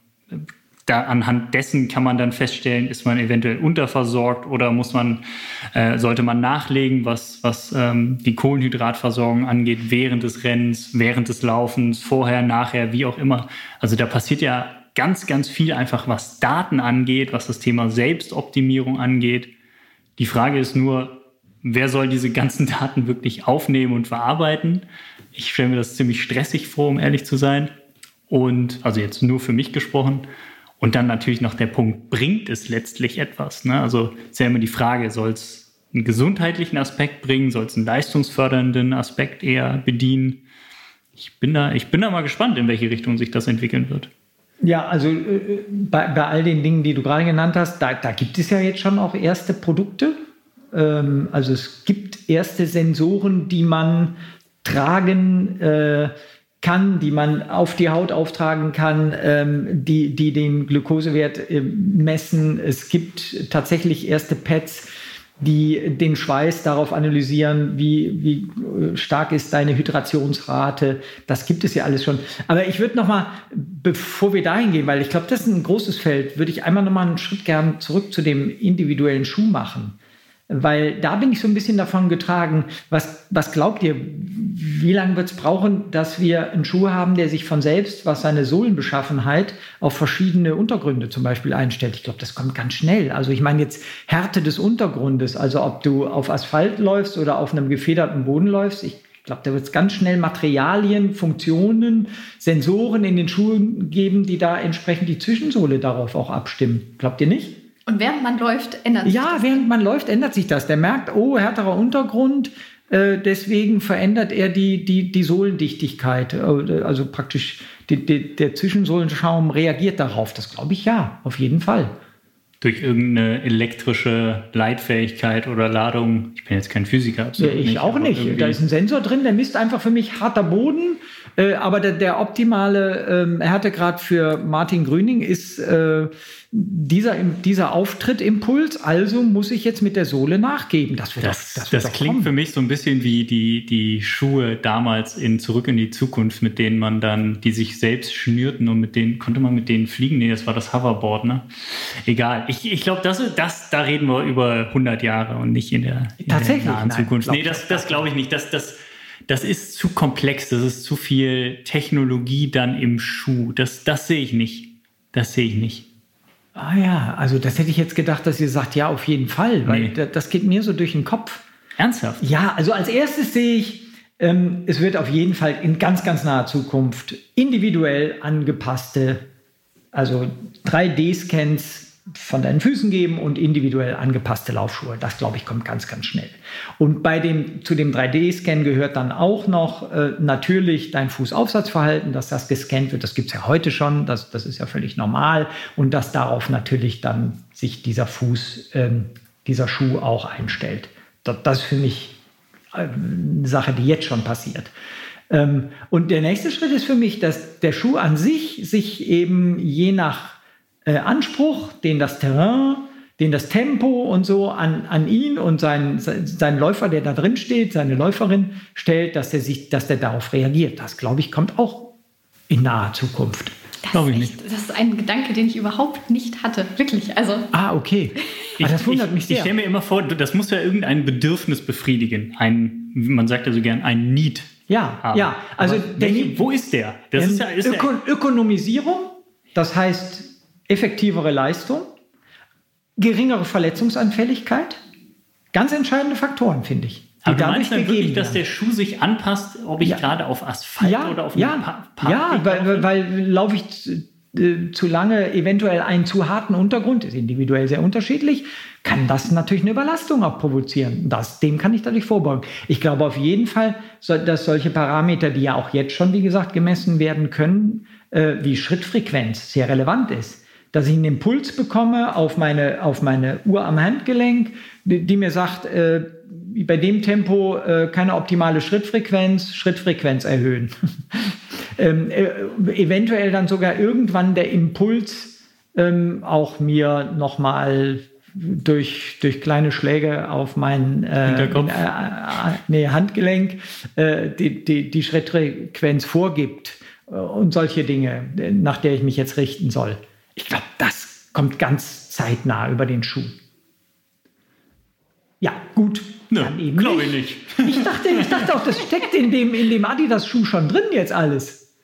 da anhand dessen kann man dann feststellen, ist man eventuell unterversorgt oder muss man, äh, sollte man nachlegen, was, was ähm, die Kohlenhydratversorgung angeht, während des Rennens, während des Laufens, vorher, nachher, wie auch immer. Also da passiert ja ganz, ganz viel einfach, was Daten angeht, was das Thema Selbstoptimierung angeht. Die Frage ist nur, wer soll diese ganzen Daten wirklich aufnehmen und verarbeiten? Ich stelle mir das ziemlich stressig vor, um ehrlich zu sein. Und also jetzt nur für mich gesprochen. Und dann natürlich noch der Punkt, bringt es letztlich etwas? Ne? Also ist ja immer die Frage, soll es einen gesundheitlichen Aspekt bringen, soll es einen leistungsfördernden Aspekt eher bedienen? Ich bin, da, ich bin da mal gespannt, in welche Richtung sich das entwickeln wird. Ja, also äh, bei, bei all den Dingen, die du gerade genannt hast, da, da gibt es ja jetzt schon auch erste Produkte. Ähm, also es gibt erste Sensoren, die man tragen äh, kann, die man auf die Haut auftragen kann, ähm, die, die den Glukosewert äh, messen. Es gibt tatsächlich erste Pads, die den Schweiß darauf analysieren, wie, wie äh, stark ist deine Hydrationsrate. Das gibt es ja alles schon. Aber ich würde noch mal, bevor wir dahin gehen, weil ich glaube, das ist ein großes Feld, würde ich einmal noch mal einen Schritt gern zurück zu dem individuellen Schuh machen. Weil da bin ich so ein bisschen davon getragen, was, was glaubt ihr, wie lange wird es brauchen, dass wir einen Schuh haben, der sich von selbst, was seine Sohlenbeschaffenheit auf verschiedene Untergründe zum Beispiel einstellt? Ich glaube, das kommt ganz schnell. Also ich meine jetzt Härte des Untergrundes, also ob du auf Asphalt läufst oder auf einem gefederten Boden läufst. Ich glaube, da wird es ganz schnell Materialien, Funktionen, Sensoren in den Schuhen geben, die da entsprechend die Zwischensohle darauf auch abstimmen. Glaubt ihr nicht? Und während man läuft, ändert sich ja, das. Ja, während man läuft, ändert sich das. Der merkt, oh, härterer Untergrund, äh, deswegen verändert er die, die, die Sohlendichtigkeit. Äh, also praktisch die, die, der Zwischensohlenschaum reagiert darauf. Das glaube ich ja, auf jeden Fall. Durch irgendeine elektrische Leitfähigkeit oder Ladung. Ich bin jetzt kein Physiker. Ja, ich nicht, auch nicht. Da ist ein Sensor drin, der misst einfach für mich harter Boden. Äh, aber der, der optimale äh, Härtegrad für Martin Grüning ist äh, dieser, dieser Auftritt-Impuls, also muss ich jetzt mit der Sohle nachgeben. Das, das, das, das klingt kommen. für mich so ein bisschen wie die, die Schuhe damals in Zurück in die Zukunft, mit denen man dann, die sich selbst schnürten und mit denen, konnte man mit denen fliegen? Nee, das war das Hoverboard, ne? Egal. Ich, ich glaube, das, das, da reden wir über 100 Jahre und nicht in der, in Tatsächlich? der nahen Nein, Zukunft. Nee, das, das glaube ich nicht. Das, das, das ist zu komplex, das ist zu viel Technologie dann im Schuh. Das, das sehe ich nicht. Das sehe ich nicht. Ah ja, also das hätte ich jetzt gedacht, dass ihr sagt, ja, auf jeden Fall, weil Nee. das geht mir so durch den Kopf. Ernsthaft? Ja, also als erstes sehe ich, ähm, es wird auf jeden Fall in ganz, ganz naher Zukunft individuell angepasste, also 3D-Scans von deinen Füßen geben und individuell angepasste Laufschuhe. Das, glaube ich, kommt ganz, ganz schnell. Und bei dem, zu dem 3D-Scan gehört dann auch noch äh, natürlich dein Fußaufsatzverhalten, dass das gescannt wird. Das gibt es ja heute schon, das, das ist ja völlig normal. Und dass darauf natürlich dann sich dieser Fuß, ähm, dieser Schuh auch einstellt. Das, das finde ich äh, eine Sache, die jetzt schon passiert. Ähm, und der nächste Schritt ist für mich, dass der Schuh an sich sich eben je nach äh, Anspruch, den das Terrain, den das Tempo und so an, an ihn und seinen, se- seinen Läufer, der da drin steht, seine Läuferin stellt, dass der sich, dass der darauf reagiert. Das, glaube ich, kommt auch in naher Zukunft. Das, Glaub ich ist echt, das ist ein Gedanke, den ich überhaupt nicht hatte. Wirklich. Also, Ah, okay. Ah, das wundert ich, mich Ich sehr. stelle mir immer vor, das muss ja irgendein Bedürfnis befriedigen. Ein, man sagt ja so gern, ein Need. ja, haben. ja. Also der welche- Need- wo ist der? Das ist ja, ist Öko ja Ökonomisierung, das heißt effektivere Leistung, geringere Verletzungsanfälligkeit, ganz entscheidende Faktoren, finde ich. Die aber du meinst dann wirklich, dass der. Schuh sich anpasst, ob ich Ja. gerade auf Asphalt ja, oder auf einem ja, Pa- ja, Parkweg weil, laufe? weil laufe ich zu, äh, zu lange eventuell einen zu harten Untergrund, ist individuell sehr unterschiedlich, kann das natürlich eine Überlastung auch provozieren. Das, dem kann ich dadurch vorbeugen. Ich glaube auf jeden Fall, dass solche Parameter, die ja auch jetzt schon, wie gesagt, gemessen werden können, äh, wie Schrittfrequenz sehr relevant ist. Dass ich einen Impuls bekomme auf meine, auf meine Uhr am Handgelenk, die, die mir sagt, äh, bei dem Tempo äh, keine optimale Schrittfrequenz, Schrittfrequenz erhöhen. ähm, äh, eventuell dann sogar irgendwann der Impuls ähm, auch mir nochmal durch, durch kleine Schläge auf mein äh, Hinterkopf. äh, äh, nee, Handgelenk äh, die, die, die Schrittfrequenz vorgibt äh, und solche Dinge, nach der ich mich jetzt richten soll. Ich glaube, das kommt ganz zeitnah über den Schuh. Ja, gut. Dann eben glaube ich nicht. Ich dachte, ich dachte auch, das steckt in dem, in dem Adidas-Schuh schon drin jetzt alles.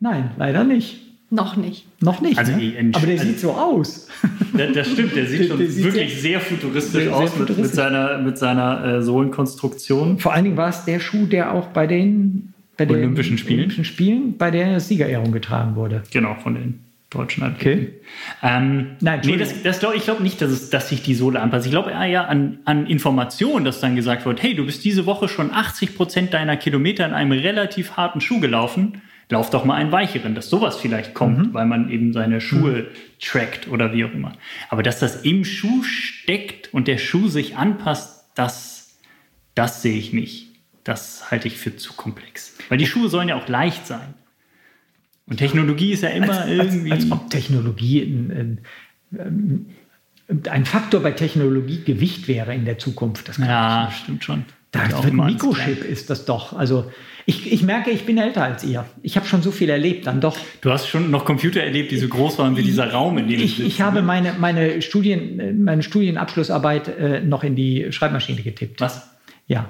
Nein, leider nicht. noch nicht. Noch nicht. Also ne? Aber der also- sieht so aus. Das, das stimmt, der sieht Der- schon der sieht wirklich sehr- sehr, futuristisch sehr- sehr aus mit, mit futuristisch. seiner, mit seiner äh, Sohlenkonstruktion. Vor allen Dingen war es der Schuh, der auch bei den, bei den Olympischen Spielen? Olympischen Spielen bei der Siegerehrung getragen wurde. Genau, von den deutschen Athleten. Okay. Ähm, Nein, nee, das, das glaub, ich glaube nicht, dass, es, dass sich die Sohle anpasst. Ich glaube eher an, an Informationen, dass dann gesagt wird, hey, du bist diese Woche schon 80 Prozent deiner Kilometer in einem relativ harten Schuh gelaufen. Lauf doch mal einen weicheren, dass sowas vielleicht kommt, Mhm. weil man eben seine Schuhe trackt oder wie auch immer. Aber dass das im Schuh steckt und der Schuh sich anpasst, das, das sehe ich nicht. Das halte ich für zu komplex. Weil die Schuhe sollen ja auch leicht sein. Und Technologie ist ja immer als, irgendwie. als, als ob Technologie ein, ein, ein Faktor bei Technologie Gewicht wäre in der Zukunft. Das kann Ja, ich nicht. stimmt schon. Da Wird ein Mikrochip ist das doch. Also ich, ich merke, ich bin älter als ihr. Ich habe schon so viel erlebt, dann doch. Du hast schon noch Computer erlebt, die so groß waren wie dieser Raum, in dem Ich, sitzt, ich habe ne? meine, meine, Studien, äh, meine Studienabschlussarbeit äh, noch in die Schreibmaschine getippt. Was? Ja.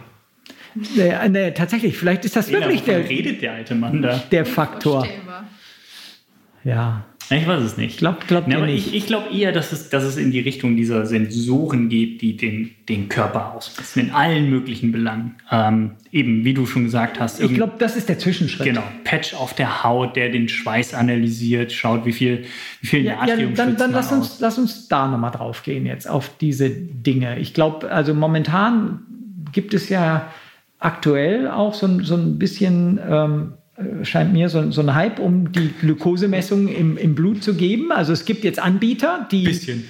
Äh, nee, tatsächlich, vielleicht ist das Lena, wirklich der, redet der alte Mann da? der Faktor. Ja. Ich weiß es nicht. Glaubt- glaubt Ja, aber nicht? Ich, ich glaube eher, dass es, dass es in die Richtung dieser Sensoren geht, die den, den Körper ausmessen, in allen möglichen Belangen. Ähm, eben, wie du schon gesagt hast. Ich glaube, das ist der Zwischenschritt. Genau, Patch auf der Haut, der den Schweiß analysiert, schaut, wie viel, wie viel Ja, ja, Natrium dann, schwitzt dann man lass, uns, lass uns da nochmal drauf gehen jetzt, auf diese Dinge. Ich glaube, also momentan gibt es ja aktuell auch so, ein- so ein bisschen, ähm, äh, scheint mir, so, so ein Hype, um die Glukosemessung im, im Blut zu geben. Also es gibt jetzt Anbieter, die... Bisschen.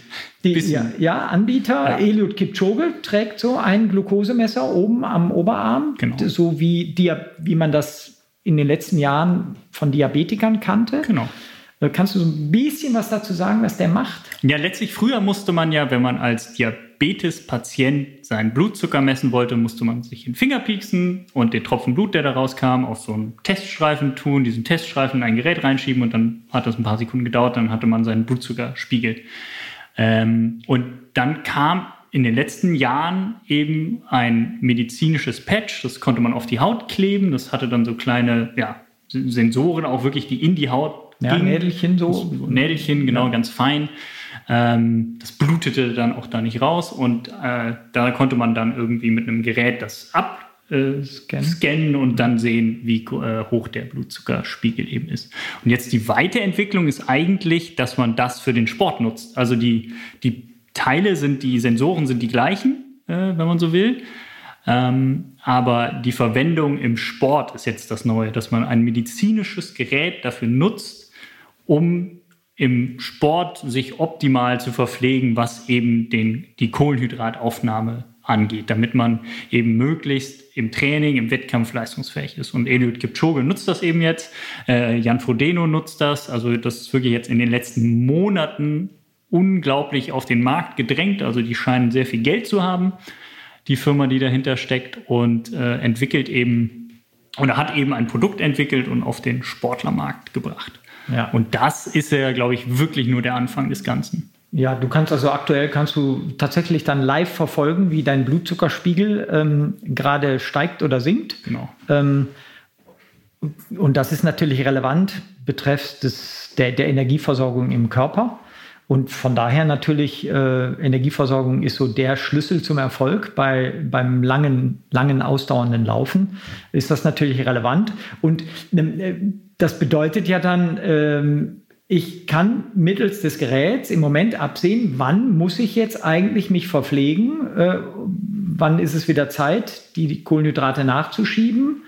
Die, Bisschen. Ja, ja, Anbieter. Ja. Eliud Kipchoge trägt so einen Glukosemesser oben am Oberarm, Genau. so wie, Dia wie man das in den letzten Jahren von Diabetikern kannte. Genau. Äh, Kannst du so ein bisschen was dazu sagen, was der macht? Ja, letztlich früher musste man ja, wenn man als Diabetes-Patient seinen Blutzucker messen wollte, musste man sich in den Finger pieksen und den Tropfen Blut, der da rauskam, auf so einen Teststreifen tun, diesen Teststreifen in ein Gerät reinschieben und dann hat das ein paar Sekunden gedauert, dann hatte man seinen Blutzuckerspiegel. Ähm, und dann kam in den letzten Jahren eben ein medizinisches Patch, das konnte man auf die Haut kleben, das hatte dann so kleine ja, Sensoren, auch wirklich, die in die Haut Ja. Nädelchen so. Nädelchen, genau, ganz fein. Ähm, das blutete dann auch da nicht raus und äh, da konnte man dann irgendwie mit einem Gerät das ab äh, und dann sehen, wie äh, hoch der Blutzuckerspiegel eben ist. Und jetzt die Weiterentwicklung ist eigentlich, dass man das für den Sport nutzt. Also die, die Teile sind, die Sensoren sind die gleichen, äh, wenn man so will. Ähm, aber die Verwendung im Sport ist jetzt das Neue, dass man ein medizinisches Gerät dafür nutzt, um im Sport sich optimal zu verpflegen, was eben den, die Kohlenhydrataufnahme angeht, damit man eben möglichst im Training, im Wettkampf leistungsfähig ist. Und Eliud Kipchoge nutzt das eben jetzt, äh, Jan Frodeno nutzt das, also das ist wirklich jetzt in den letzten Monaten unglaublich auf den Markt gedrängt, also die scheinen sehr viel Geld zu haben, die Firma, die dahinter steckt und äh, entwickelt eben oder hat eben ein Produkt entwickelt und auf den Sportlermarkt gebracht. Ja. Und das ist ja, glaube ich, wirklich nur der Anfang des Ganzen. Ja, du kannst also aktuell kannst du tatsächlich dann live verfolgen, wie dein Blutzuckerspiegel ähm, gerade steigt oder sinkt. Genau. Ähm, und das ist natürlich relevant betreffs des, der, der Energieversorgung im Körper. Und von daher natürlich, äh, Energieversorgung ist so der Schlüssel zum Erfolg bei, beim langen, langen, ausdauernden Laufen, ist das natürlich relevant. Und äh, das bedeutet ja dann, ähm, ich kann mittels des Geräts im Moment absehen, wann muss ich jetzt eigentlich mich verpflegen, äh, wann ist es wieder Zeit, die Kohlenhydrate nachzuschieben.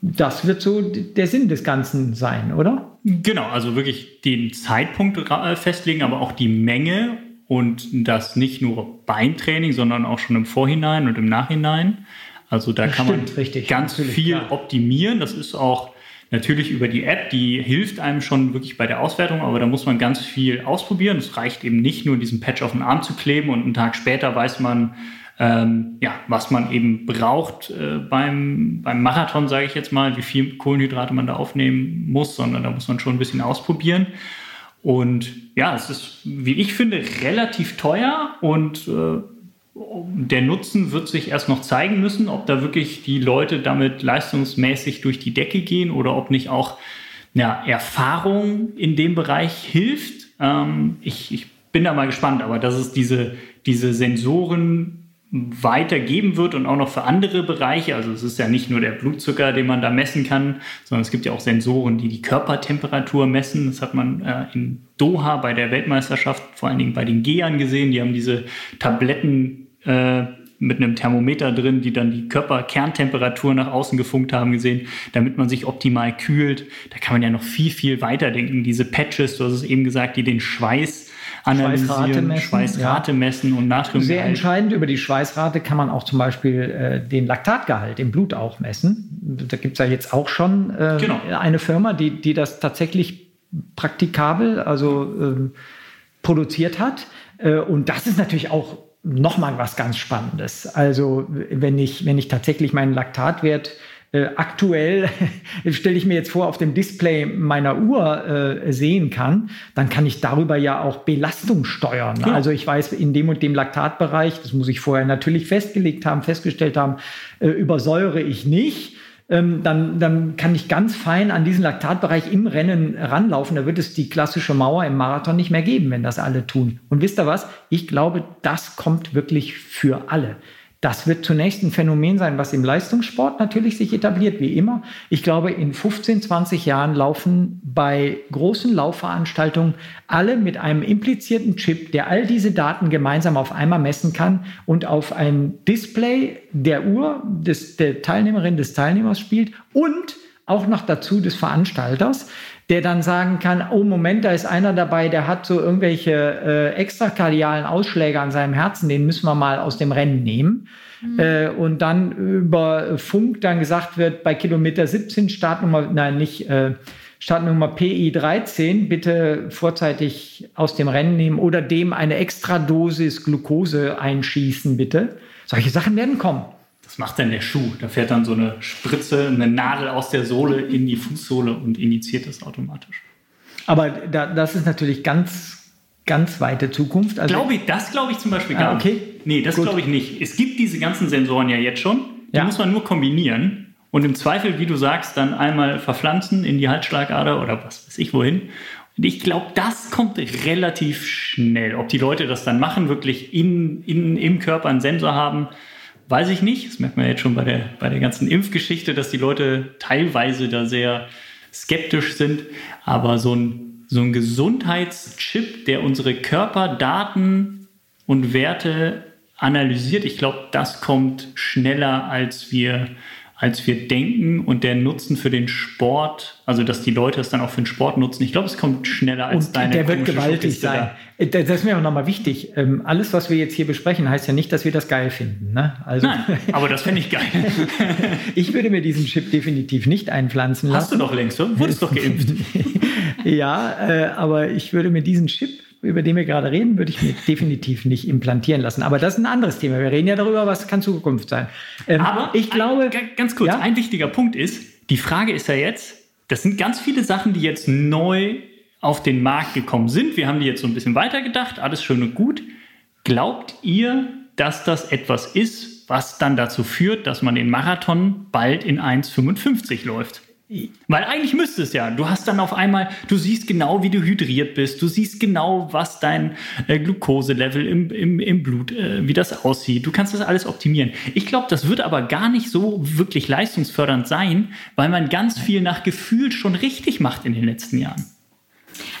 Das wird so der Sinn des Ganzen sein, oder? Genau, also wirklich den Zeitpunkt festlegen, aber auch die Menge und das nicht nur beim Training, sondern auch schon im Vorhinein und im Nachhinein. Also da Das kann stimmt, man richtig, ganz viel klar. optimieren. Das ist auch natürlich über die App, die hilft einem schon wirklich bei der Auswertung, aber da muss man ganz viel ausprobieren. Es reicht eben nicht nur, diesen Patch auf den Arm zu kleben und einen Tag später weiß man, ähm, ja, was man eben braucht äh, beim, beim Marathon, sage ich jetzt mal, wie viel Kohlenhydrate man da aufnehmen muss, sondern da muss man schon ein bisschen ausprobieren. Und ja, es ist, wie ich finde, relativ teuer und äh, der Nutzen wird sich erst noch zeigen müssen, ob da wirklich die Leute damit leistungsmäßig durch die Decke gehen oder ob nicht auch ja, Erfahrung in dem Bereich hilft. Ähm, ich, ich bin da mal gespannt, aber dass es diese, diese Sensoren weitergeben wird und auch noch für andere Bereiche. Also es ist ja nicht nur der Blutzucker, den man da messen kann, sondern es gibt ja auch Sensoren, die die Körpertemperatur messen. Das hat man äh, in Doha bei der Weltmeisterschaft, vor allen Dingen bei den Gehern gesehen. Die haben diese Tabletten äh, mit einem Thermometer drin, die dann die Körperkerntemperatur nach außen gefunkt haben, gesehen, damit man sich optimal kühlt. Da kann man ja noch viel, viel weiter denken. Diese Patches, du hast es eben gesagt, die den Schweiß analysieren, Schweißrate messen, Schweißrate ja. messen und Natriumgehalt. Sehr entscheidend über die Schweißrate kann man auch zum Beispiel äh, den Laktatgehalt im Blut auch messen. Da gibt es ja jetzt auch schon äh, Genau. eine Firma, die, die das tatsächlich praktikabel, also ähm, produziert hat. Äh, und das ist natürlich auch nochmal was ganz Spannendes. Also wenn ich, wenn ich tatsächlich meinen Laktatwert äh, aktuell, stelle ich mir jetzt vor, auf dem Display meiner Uhr äh, sehen kann, dann kann ich darüber ja auch Belastung steuern. Ja. Also ich weiß, in dem und dem Laktatbereich, das muss ich vorher natürlich festgelegt haben, festgestellt haben, äh, übersäure ich nicht. Ähm, dann, dann kann ich ganz fein an diesen Laktatbereich im Rennen ranlaufen. Da wird es die klassische Mauer im Marathon nicht mehr geben, wenn das alle tun. Und wisst ihr was? Ich glaube, das kommt wirklich für alle. Das wird zunächst ein Phänomen sein, was im Leistungssport natürlich sich etabliert, wie immer. Ich glaube, in 15, 20 Jahren laufen bei großen Laufveranstaltungen alle mit einem implizierten Chip, der all diese Daten gemeinsam auf einmal messen kann und auf ein Display der Uhr des, der Teilnehmerin, des Teilnehmers spielt und auch noch dazu des Veranstalters, der dann sagen kann, oh Moment, da ist einer dabei, der hat so irgendwelche äh, extrakardialen Ausschläge an seinem Herzen, den müssen wir mal aus dem Rennen nehmen. Äh, und dann über Funk dann gesagt wird, bei Kilometer 17 Startnummer, nein, nicht äh, Startnummer PI 13, bitte vorzeitig aus dem Rennen nehmen oder dem eine Extradosis Glucose einschießen, bitte. Solche Sachen werden kommen. Das macht dann der Schuh. Da fährt dann so eine Spritze, eine Nadel aus der Sohle in die Fußsohle und injiziert das automatisch. Aber da, das ist natürlich ganz, ganz weite Zukunft. Also, Glaube ich, das glaube ich zum Beispiel gar Ah, okay. nicht. Nee, das glaube ich nicht. Es gibt diese ganzen Sensoren ja jetzt schon. Die Ja. muss man nur kombinieren. Und im Zweifel, wie du sagst, dann einmal verpflanzen in die Halsschlagader oder was weiß ich wohin. Und ich glaube, das kommt relativ schnell. Ob die Leute das dann machen, wirklich in, in, im Körper einen Sensor haben, weiß ich nicht. Das merkt man jetzt schon bei der, bei der ganzen Impfgeschichte, dass die Leute teilweise da sehr skeptisch sind. Aber so ein, so ein Gesundheitschip, der unsere Körperdaten und Werte analysiert, ich glaube, das kommt schneller, als wir als wir denken und der Nutzen für den Sport, also dass die Leute es dann auch für den Sport nutzen, ich glaube, es kommt schneller als und deine Der wird gewaltig sein. Da. Das ist mir auch nochmal wichtig. Ähm, alles, was wir jetzt hier besprechen, heißt ja nicht, dass wir das geil finden. Ne? Also, Nein, aber das finde ich geil. ich würde mir diesen Chip definitiv nicht einpflanzen lassen. Hast du doch längst, du wurdest doch geimpft. ja, äh, aber ich würde mir diesen Chip über den wir gerade reden, würde ich mir definitiv nicht implantieren lassen. Aber das ist ein anderes Thema. Wir reden ja darüber, was kann Zukunft sein. Ähm, Aber ich glaube, ein, ganz kurz, ja? ein wichtiger Punkt ist, die Frage ist ja jetzt, das sind ganz viele Sachen, die jetzt neu auf den Markt gekommen sind. Wir haben die jetzt so ein bisschen weitergedacht, alles schön und gut. Glaubt ihr, dass das etwas ist, was dann dazu führt, dass man den Marathon bald in 1,55 läuft? Weil eigentlich müsste es ja. Du hast dann auf einmal, du siehst genau, wie du hydriert bist. Du siehst genau, was dein äh, Glukoselevel im, im, im Blut, äh, wie das aussieht. Du kannst das alles optimieren. Ich glaube, das wird aber gar nicht so wirklich leistungsfördernd sein, weil man ganz viel nach Gefühl schon richtig macht in den letzten Jahren.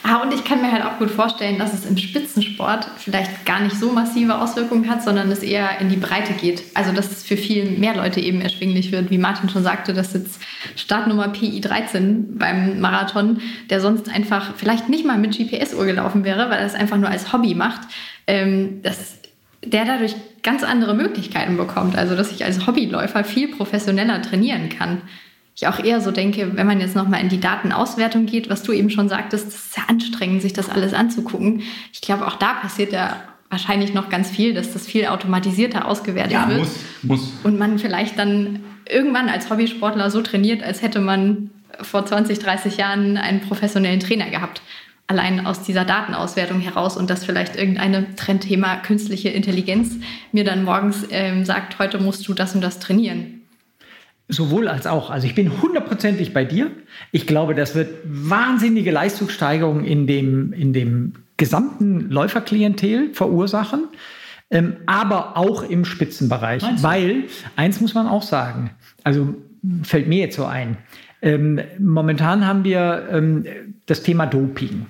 Ah, und ich kann mir halt auch gut vorstellen, dass es im Spitzensport vielleicht gar nicht so massive Auswirkungen hat, sondern es eher in die Breite geht. Also, dass es für viel mehr Leute eben erschwinglich wird. Wie Martin schon sagte, dass jetzt Startnummer PI 13 beim Marathon, der sonst einfach vielleicht nicht mal mit GPS-Uhr gelaufen wäre, weil er es einfach nur als Hobby macht, ähm, dass der dadurch ganz andere Möglichkeiten bekommt. Also, dass ich als Hobbyläufer viel professioneller trainieren kann ich auch eher so denke, wenn man jetzt nochmal in die Datenauswertung geht, was du eben schon sagtest, das ist ja anstrengend, sich das alles anzugucken. Ich glaube, auch da passiert ja wahrscheinlich noch ganz viel, dass das viel automatisierter ausgewertet ja, wird. Muss, muss. Und man vielleicht dann irgendwann als Hobbysportler so trainiert, als hätte man vor 20, 30 Jahren einen professionellen Trainer gehabt. Allein aus dieser Datenauswertung heraus und dass vielleicht irgendeine Trendthema künstliche Intelligenz mir dann morgens ähm, sagt, heute musst du das und das trainieren. Sowohl als auch. Also ich bin hundertprozentig bei dir. Ich glaube, das wird wahnsinnige Leistungssteigerungen in dem, in dem gesamten Läuferklientel verursachen, ähm, aber auch im Spitzenbereich. Weil, eins muss man auch sagen, also fällt mir jetzt so ein, ähm, momentan haben wir ähm, das Thema Doping.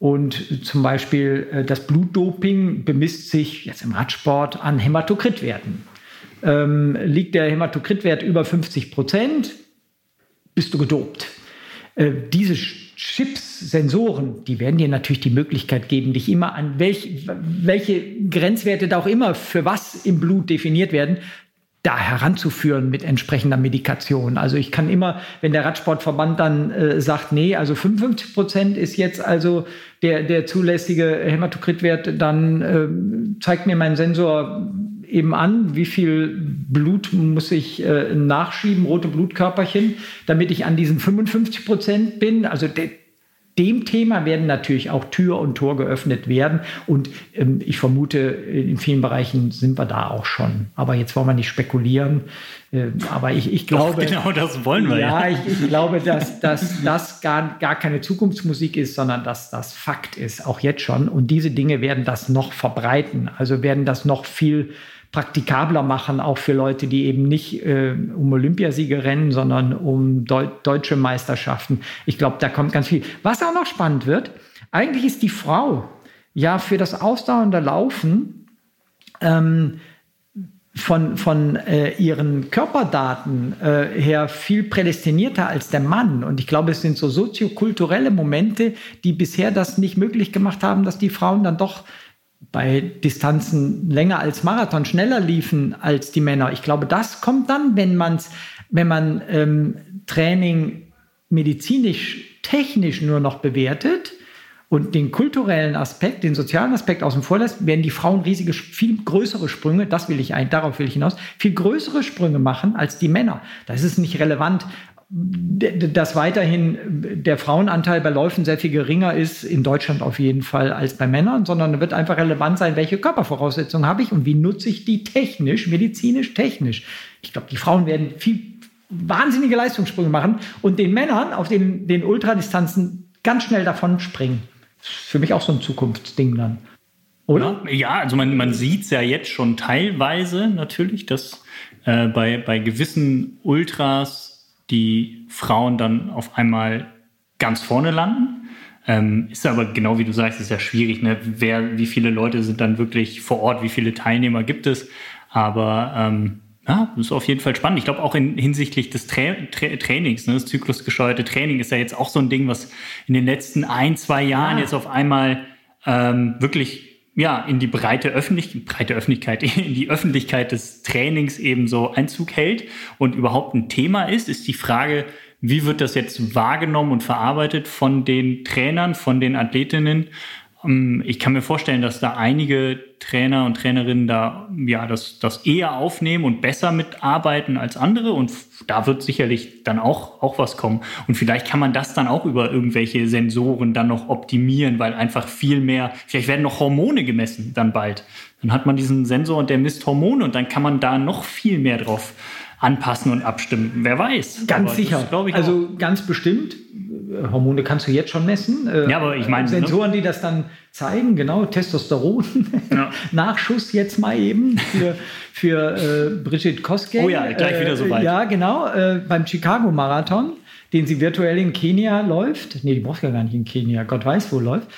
Und zum Beispiel äh, das Blutdoping bemisst sich jetzt im Radsport an Hämatokritwerten. Ähm, liegt der Hämatokritwert über 50 Prozent, bist du gedopt. Äh, diese Chips, Sensoren, die werden dir natürlich die Möglichkeit geben, dich immer an welch, welche Grenzwerte da auch immer für was im Blut definiert werden, da heranzuführen mit entsprechender Medikation. Also ich kann immer, wenn der Radsportverband dann äh, sagt, nee, also 55 Prozent ist jetzt also der, der zulässige Hämatokritwert, dann äh, zeigt mir mein Sensor eben an, wie viel Blut muss ich äh, nachschieben, rote Blutkörperchen, damit ich an diesen 55 Prozent bin. Also de dem Thema werden natürlich auch Tür und Tor geöffnet werden. Und ähm, ich vermute, in vielen Bereichen sind wir da auch schon. Aber jetzt wollen wir nicht spekulieren. Äh, aber ich, ich glaube. Doch, genau das wollen wir. Ja, ja. Ich, ich, glaube, dass, dass das gar, gar keine Zukunftsmusik ist, sondern dass das Fakt ist, auch jetzt schon. Und diese Dinge werden das noch verbreiten. Also werden das noch viel praktikabler machen, auch für Leute, die eben nicht äh, um Olympiasiege rennen, sondern um Deu deutsche Meisterschaften. Ich glaube, da kommt ganz viel. Was auch noch spannend wird, eigentlich ist die Frau ja für das ausdauernde Laufen ähm, von, von äh, ihren Körperdaten äh, her viel prädestinierter als der Mann. Und ich glaube, es sind so soziokulturelle Momente, die bisher das nicht möglich gemacht haben, dass die Frauen dann doch bei Distanzen länger als Marathon schneller liefen als die Männer. Ich glaube, das kommt dann, wenn, man's, wenn man ähm, Training medizinisch, technisch nur noch bewertet und den kulturellen Aspekt, den sozialen Aspekt außen vor lässt, werden die Frauen riesige, viel größere Sprünge, das will ich ein, darauf will ich hinaus, viel größere Sprünge machen als die Männer. Da ist nicht relevant, dass weiterhin der Frauenanteil bei Läufen sehr viel geringer ist, in Deutschland auf jeden Fall als bei Männern, sondern wird einfach relevant sein, welche Körpervoraussetzungen habe ich und wie nutze ich die technisch, medizinisch, technisch. Ich glaube, die Frauen werden viel wahnsinnige Leistungssprünge machen und den Männern auf den, den Ultradistanzen ganz schnell davon springen. Für mich auch so ein Zukunftsding dann. Oder? Ja, also man, man sieht es ja jetzt schon teilweise natürlich, dass äh, bei, bei gewissen Ultras die Frauen dann auf einmal ganz vorne landen. Ähm, ist aber genau wie du sagst, ist ja schwierig. Ne? Wer, wie viele Leute sind dann wirklich vor Ort? Wie viele Teilnehmer gibt es? Aber ähm, ja, das ist auf jeden Fall spannend. Ich glaube auch in, hinsichtlich des Tra Tra Trainings, ne? das zyklusgesteuerte Training ist ja jetzt auch so ein Ding, was in den letzten ein, zwei Jahren ja. jetzt auf einmal ähm, wirklich ja, in die breite Öffentlichkeit, breite Öffentlichkeit, in die Öffentlichkeit des Trainings eben so Einzug hält und überhaupt ein Thema ist, ist die Frage, wie wird das jetzt wahrgenommen und verarbeitet von den Trainern, von den Athletinnen? Ähm, ich kann mir vorstellen, dass da einige Trainer und Trainerinnen da ja das, das eher aufnehmen und besser mitarbeiten als andere. Und da wird sicherlich dann auch, auch was kommen. Und vielleicht kann man das dann auch über irgendwelche Sensoren dann noch optimieren, weil einfach viel mehr, vielleicht werden noch Hormone gemessen dann bald. Dann hat man diesen Sensor und der misst Hormone und dann kann man da noch viel mehr drauf anpassen und abstimmen. Wer weiß. Ganz sicher. ich, also auch. ganz bestimmt. Hormone kannst du jetzt schon messen. Äh, ja, aber ich meine. Ne? Sensoren, die das dann zeigen, genau, Testosteron. Ja. Nachschuss jetzt mal eben für, für äh, Brigitte Koske. Oh ja, gleich wieder so weit. Äh, ja, genau, äh, beim Chicago-Marathon, den sie virtuell in Kenia läuft. Nee, die braucht ja gar nicht in Kenia, Gott weiß, wo läuft.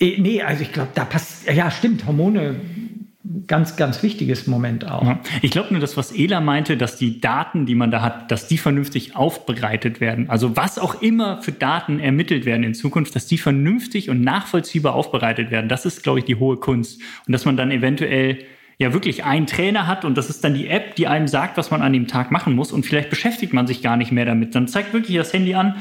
Äh, nee, also ich glaube, da passt, ja, stimmt, Hormone ganz, ganz wichtiges Moment auch. Ja. Ich glaube nur, das, was Ela meinte, dass die Daten, die man da hat, dass die vernünftig aufbereitet werden. Also was auch immer für Daten ermittelt werden in Zukunft, dass die vernünftig und nachvollziehbar aufbereitet werden. Das ist, glaube ich, die hohe Kunst. Und dass man dann eventuell ja wirklich einen Trainer hat und das ist dann die App, die einem sagt, was man an dem Tag machen muss und vielleicht beschäftigt man sich gar nicht mehr damit. Dann zeigt wirklich das Handy an,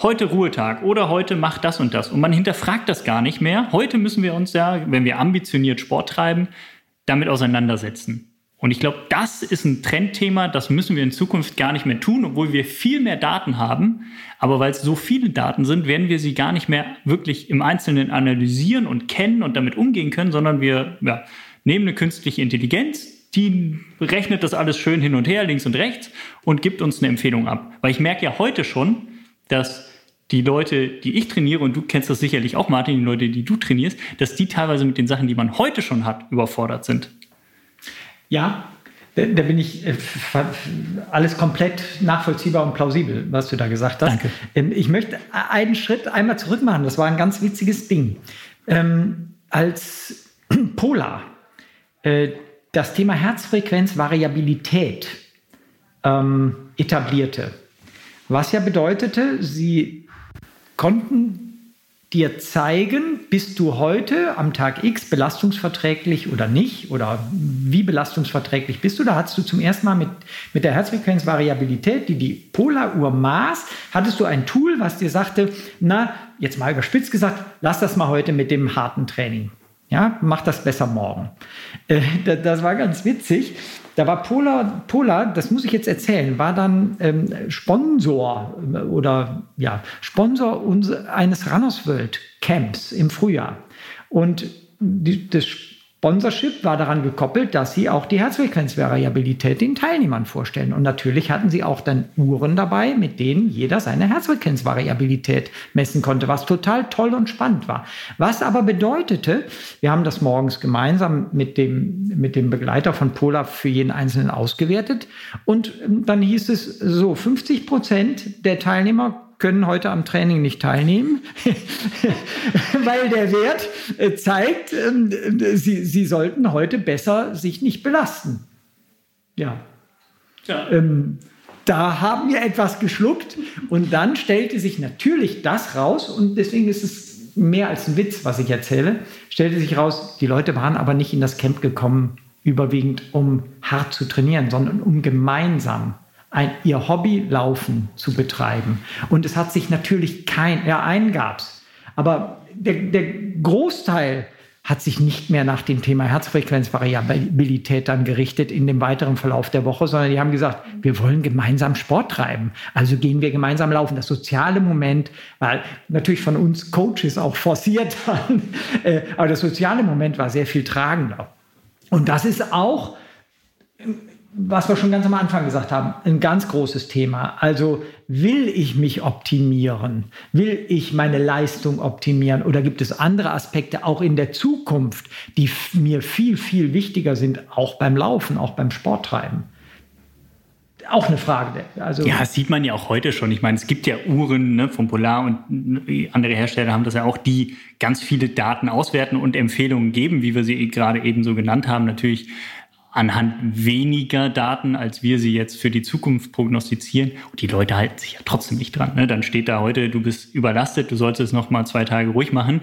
heute Ruhetag oder heute macht das und das und man hinterfragt das gar nicht mehr. Heute müssen wir uns ja, wenn wir ambitioniert Sport treiben, damit auseinandersetzen. Und ich glaube, das ist ein Trendthema, das müssen wir in Zukunft gar nicht mehr tun, obwohl wir viel mehr Daten haben. Aber weil es so viele Daten sind, werden wir sie gar nicht mehr wirklich im Einzelnen analysieren und kennen und damit umgehen können, sondern wir ja, nehmen eine künstliche Intelligenz, die rechnet das alles schön hin und her, links und rechts und gibt uns eine Empfehlung ab. Weil ich merke ja heute schon, dass die Leute, die ich trainiere, und du kennst das sicherlich auch, Martin, die Leute, die du trainierst, dass die teilweise mit den Sachen, die man heute schon hat, überfordert sind. Ja, da, bin ich äh, alles komplett nachvollziehbar und plausibel, was du da gesagt hast. Danke. Ähm, ich möchte einen Schritt einmal zurück machen. Das war ein ganz witziges Ding. Ähm, als Polar äh, das Thema Herzfrequenzvariabilität ähm, etablierte, was ja bedeutete, sie konnten dir zeigen, bist du heute am Tag X belastungsverträglich oder nicht oder wie belastungsverträglich bist du. Da hattest du zum ersten Mal mit, mit der Herzfrequenzvariabilität, die die Polaruhr maß, hattest du ein Tool, was dir sagte, na, jetzt mal überspitzt gesagt, lass das mal heute mit dem harten Training. Ja, mach das besser morgen. Äh, das war ganz witzig. Da war Polar, Polar, das muss ich jetzt erzählen, war dann ähm, Sponsor äh, oder ja, Sponsor eines Runners World Camps im Frühjahr. Und die, das Sponsorship war daran gekoppelt, dass sie auch die Herzfrequenzvariabilität den Teilnehmern vorstellen. Und natürlich hatten sie auch dann Uhren dabei, mit denen jeder seine Herzfrequenzvariabilität messen konnte, was total toll und spannend war. Was aber bedeutete, wir haben das morgens gemeinsam mit dem, mit dem Begleiter von Polar für jeden Einzelnen ausgewertet. Und dann hieß es so, 50 Prozent der Teilnehmer können heute am Training nicht teilnehmen, weil der Wert äh, zeigt, ähm, sie, sie sollten heute besser sich nicht belasten. Ja. ja. Ähm, da haben wir etwas geschluckt und dann stellte sich natürlich das raus und deswegen ist es mehr als ein Witz, was ich erzähle, stellte sich raus, die Leute waren aber nicht in das Camp gekommen, überwiegend um hart zu trainieren, sondern um gemeinsam ein, ihr Hobby Laufen zu betreiben. Und es hat sich natürlich kein, ja, einen gab es, aber der, der Großteil hat sich nicht mehr nach dem Thema Herzfrequenzvariabilität dann gerichtet in dem weiteren Verlauf der Woche, sondern die haben gesagt, wir wollen gemeinsam Sport treiben. Also gehen wir gemeinsam laufen. Das soziale Moment war natürlich von uns Coaches auch forciert dann, äh, aber das soziale Moment war sehr viel tragender. Und das ist auch was wir schon ganz am Anfang gesagt haben, ein ganz großes Thema. Also will ich mich optimieren? Will ich meine Leistung optimieren? Oder gibt es andere Aspekte auch in der Zukunft, die mir viel, viel wichtiger sind, auch beim Laufen, auch beim Sporttreiben? auch eine Frage. Also ja, das sieht man ja auch heute schon. Ich meine, es gibt ja Uhren ne, von Polar und andere Hersteller haben das ja auch, die ganz viele Daten auswerten und Empfehlungen geben, wie wir sie gerade eben so genannt haben. Natürlich anhand weniger Daten, als wir sie jetzt für die Zukunft prognostizieren. Und die Leute halten sich ja trotzdem nicht dran. Ne? Dann steht da heute, du bist überlastet, du solltest noch mal zwei Tage ruhig machen.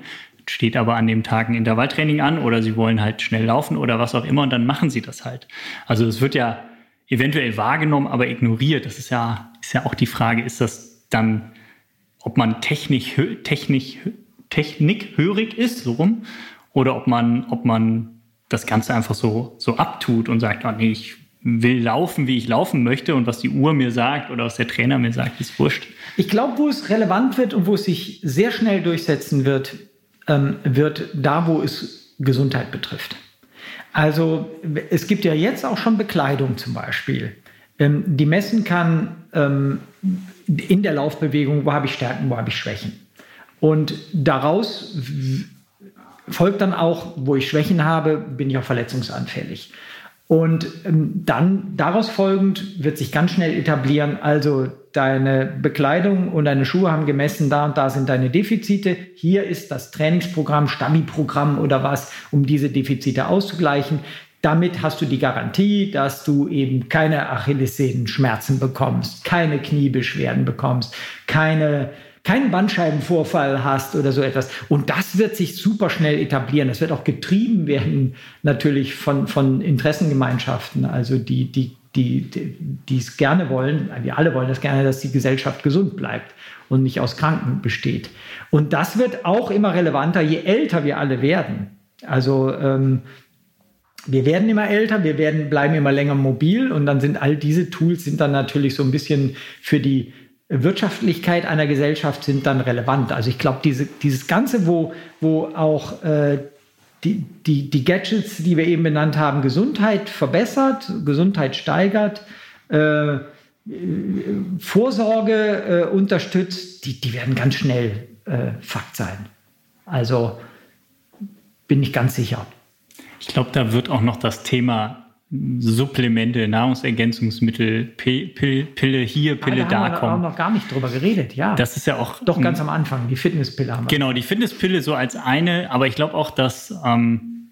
Steht aber an dem Tag ein Intervalltraining an oder sie wollen halt schnell laufen oder was auch immer und dann machen sie das halt. Also es wird ja eventuell wahrgenommen, aber ignoriert. Das ist ja, ist ja auch die Frage, ist das dann, ob man technisch, technisch, technikhörig ist, so rum, oder ob man, ob man das Ganze einfach so, so abtut und sagt, oh nee, ich will laufen, wie ich laufen möchte und was die Uhr mir sagt oder was der Trainer mir sagt, ist wurscht. Ich glaube, wo es relevant wird und wo es sich sehr schnell durchsetzen wird, ähm, wird da, wo es Gesundheit betrifft. Also es gibt ja jetzt auch schon Bekleidung zum Beispiel, ähm, die messen kann ähm, in der Laufbewegung, wo habe ich Stärken, wo habe ich Schwächen. Und daraus folgt dann auch, wo ich Schwächen habe, bin ich auch verletzungsanfällig. Und ähm, dann daraus folgend wird sich ganz schnell etablieren, also deine Bekleidung und deine Schuhe haben gemessen, da und da sind deine Defizite. Hier ist das Trainingsprogramm, Stabi-Programm oder was, um diese Defizite auszugleichen. Damit hast du die Garantie, dass du eben keine Achillessehnenschmerzen bekommst, keine Kniebeschwerden bekommst, keine keinen Bandscheibenvorfall hast oder so etwas. Und das wird sich super schnell etablieren. Das wird auch getrieben werden natürlich von, von Interessengemeinschaften, also die, die, die, die es gerne wollen, wir alle wollen das gerne, dass die Gesellschaft gesund bleibt und nicht aus Kranken besteht. Und das wird auch immer relevanter, je älter wir alle werden. Also ähm, wir werden immer älter, wir werden, bleiben immer länger mobil und dann sind all diese Tools sind dann natürlich so ein bisschen für die Wirtschaftlichkeit einer Gesellschaft sind dann relevant. Also ich glaube, diese, dieses Ganze, wo, wo auch äh, die, die, die Gadgets, die wir eben benannt haben, Gesundheit verbessert, Gesundheit steigert, äh, Vorsorge äh, unterstützt, die, die werden ganz schnell äh, Fakt sein. Also bin ich ganz sicher. Ich glaube, da wird auch noch das Thema Supplemente, Nahrungsergänzungsmittel, Pille hier, Pille ah, da, da kommen. haben wir noch gar nicht drüber geredet, ja. Das ist ja auch. Doch ganz am Anfang, die Fitnesspille haben wir. Genau, die Fitnesspille so als eine, aber ich glaube auch, dass ähm,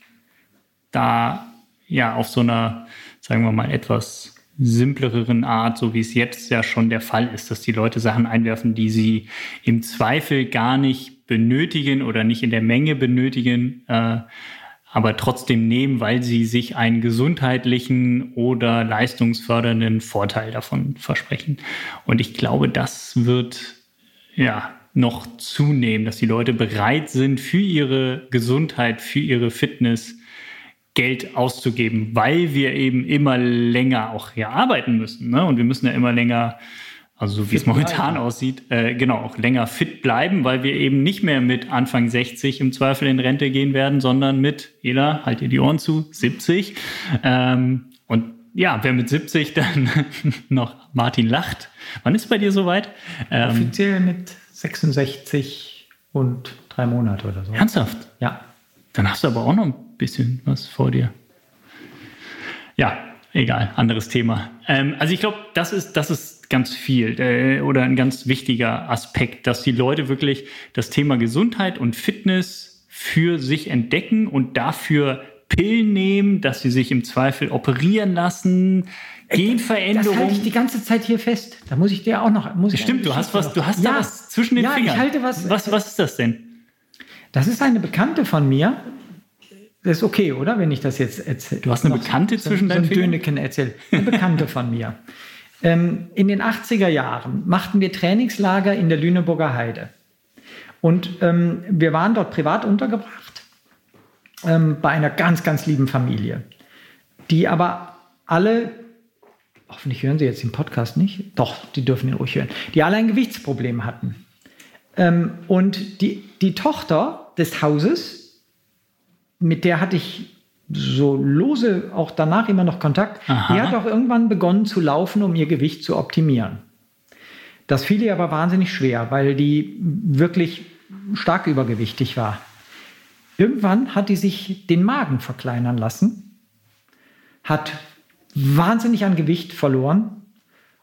da ja auf so einer, sagen wir mal, etwas simpleren Art, so wie es jetzt ja schon der Fall ist, dass die Leute Sachen einwerfen, die sie im Zweifel gar nicht benötigen oder nicht in der Menge benötigen. Äh, aber trotzdem nehmen, weil sie sich einen gesundheitlichen oder leistungsfördernden Vorteil davon versprechen. Und ich glaube, das wird ja noch zunehmen, dass die Leute bereit sind, für ihre Gesundheit, für ihre Fitness Geld auszugeben, weil wir eben immer länger auch hier arbeiten müssen. Ne? Und wir müssen ja immer länger also so wie es momentan bleiben. aussieht, äh, genau, auch länger fit bleiben, weil wir eben nicht mehr mit Anfang 60 im Zweifel in Rente gehen werden, sondern mit, Ela, halt ihr die Ohren zu, 70. Ähm, und ja, wer mit 70 dann noch Martin lacht. Wann ist bei dir soweit? Ähm, Offiziell mit 66 und drei Monate oder so. Ernsthaft? Ja. Dann hast du aber auch noch ein bisschen was vor dir. Ja, egal, anderes Thema. Ähm, also ich glaube, das ist, das ist ganz viel äh, oder ein ganz wichtiger Aspekt, dass die Leute wirklich das Thema Gesundheit und Fitness für sich entdecken und dafür Pillen nehmen, dass sie sich im Zweifel operieren lassen, Genveränderung. Das halte ich die ganze Zeit hier fest. Da muss ich dir auch noch. Muss Stimmt, du hast was, du hast ja, da was zwischen den ja, Fingern. Ich halte was, was. Was ist das denn? Das ist eine Bekannte von mir. Das ist okay, oder? Wenn ich das jetzt erzähle. Du hast eine Bekannte so, zwischen so deinen Fingern? Döneken erzählt. Eine Bekannte von mir. Ähm, in den 80er Jahren machten wir Trainingslager in der Lüneburger Heide. Und ähm, wir waren dort privat untergebracht ähm, bei einer ganz, ganz lieben Familie, die aber alle, hoffentlich hören Sie jetzt den Podcast nicht, doch, die dürfen ihn ruhig hören, die alle ein Gewichtsproblem hatten. Ähm, und die, die Tochter des Hauses, mit der hatte ich so lose auch danach immer noch Kontakt. Aha. Die hat auch irgendwann begonnen zu laufen, um ihr Gewicht zu optimieren. Das fiel ihr aber wahnsinnig schwer, weil die wirklich stark übergewichtig war. Irgendwann hat die sich den Magen verkleinern lassen, hat wahnsinnig an Gewicht verloren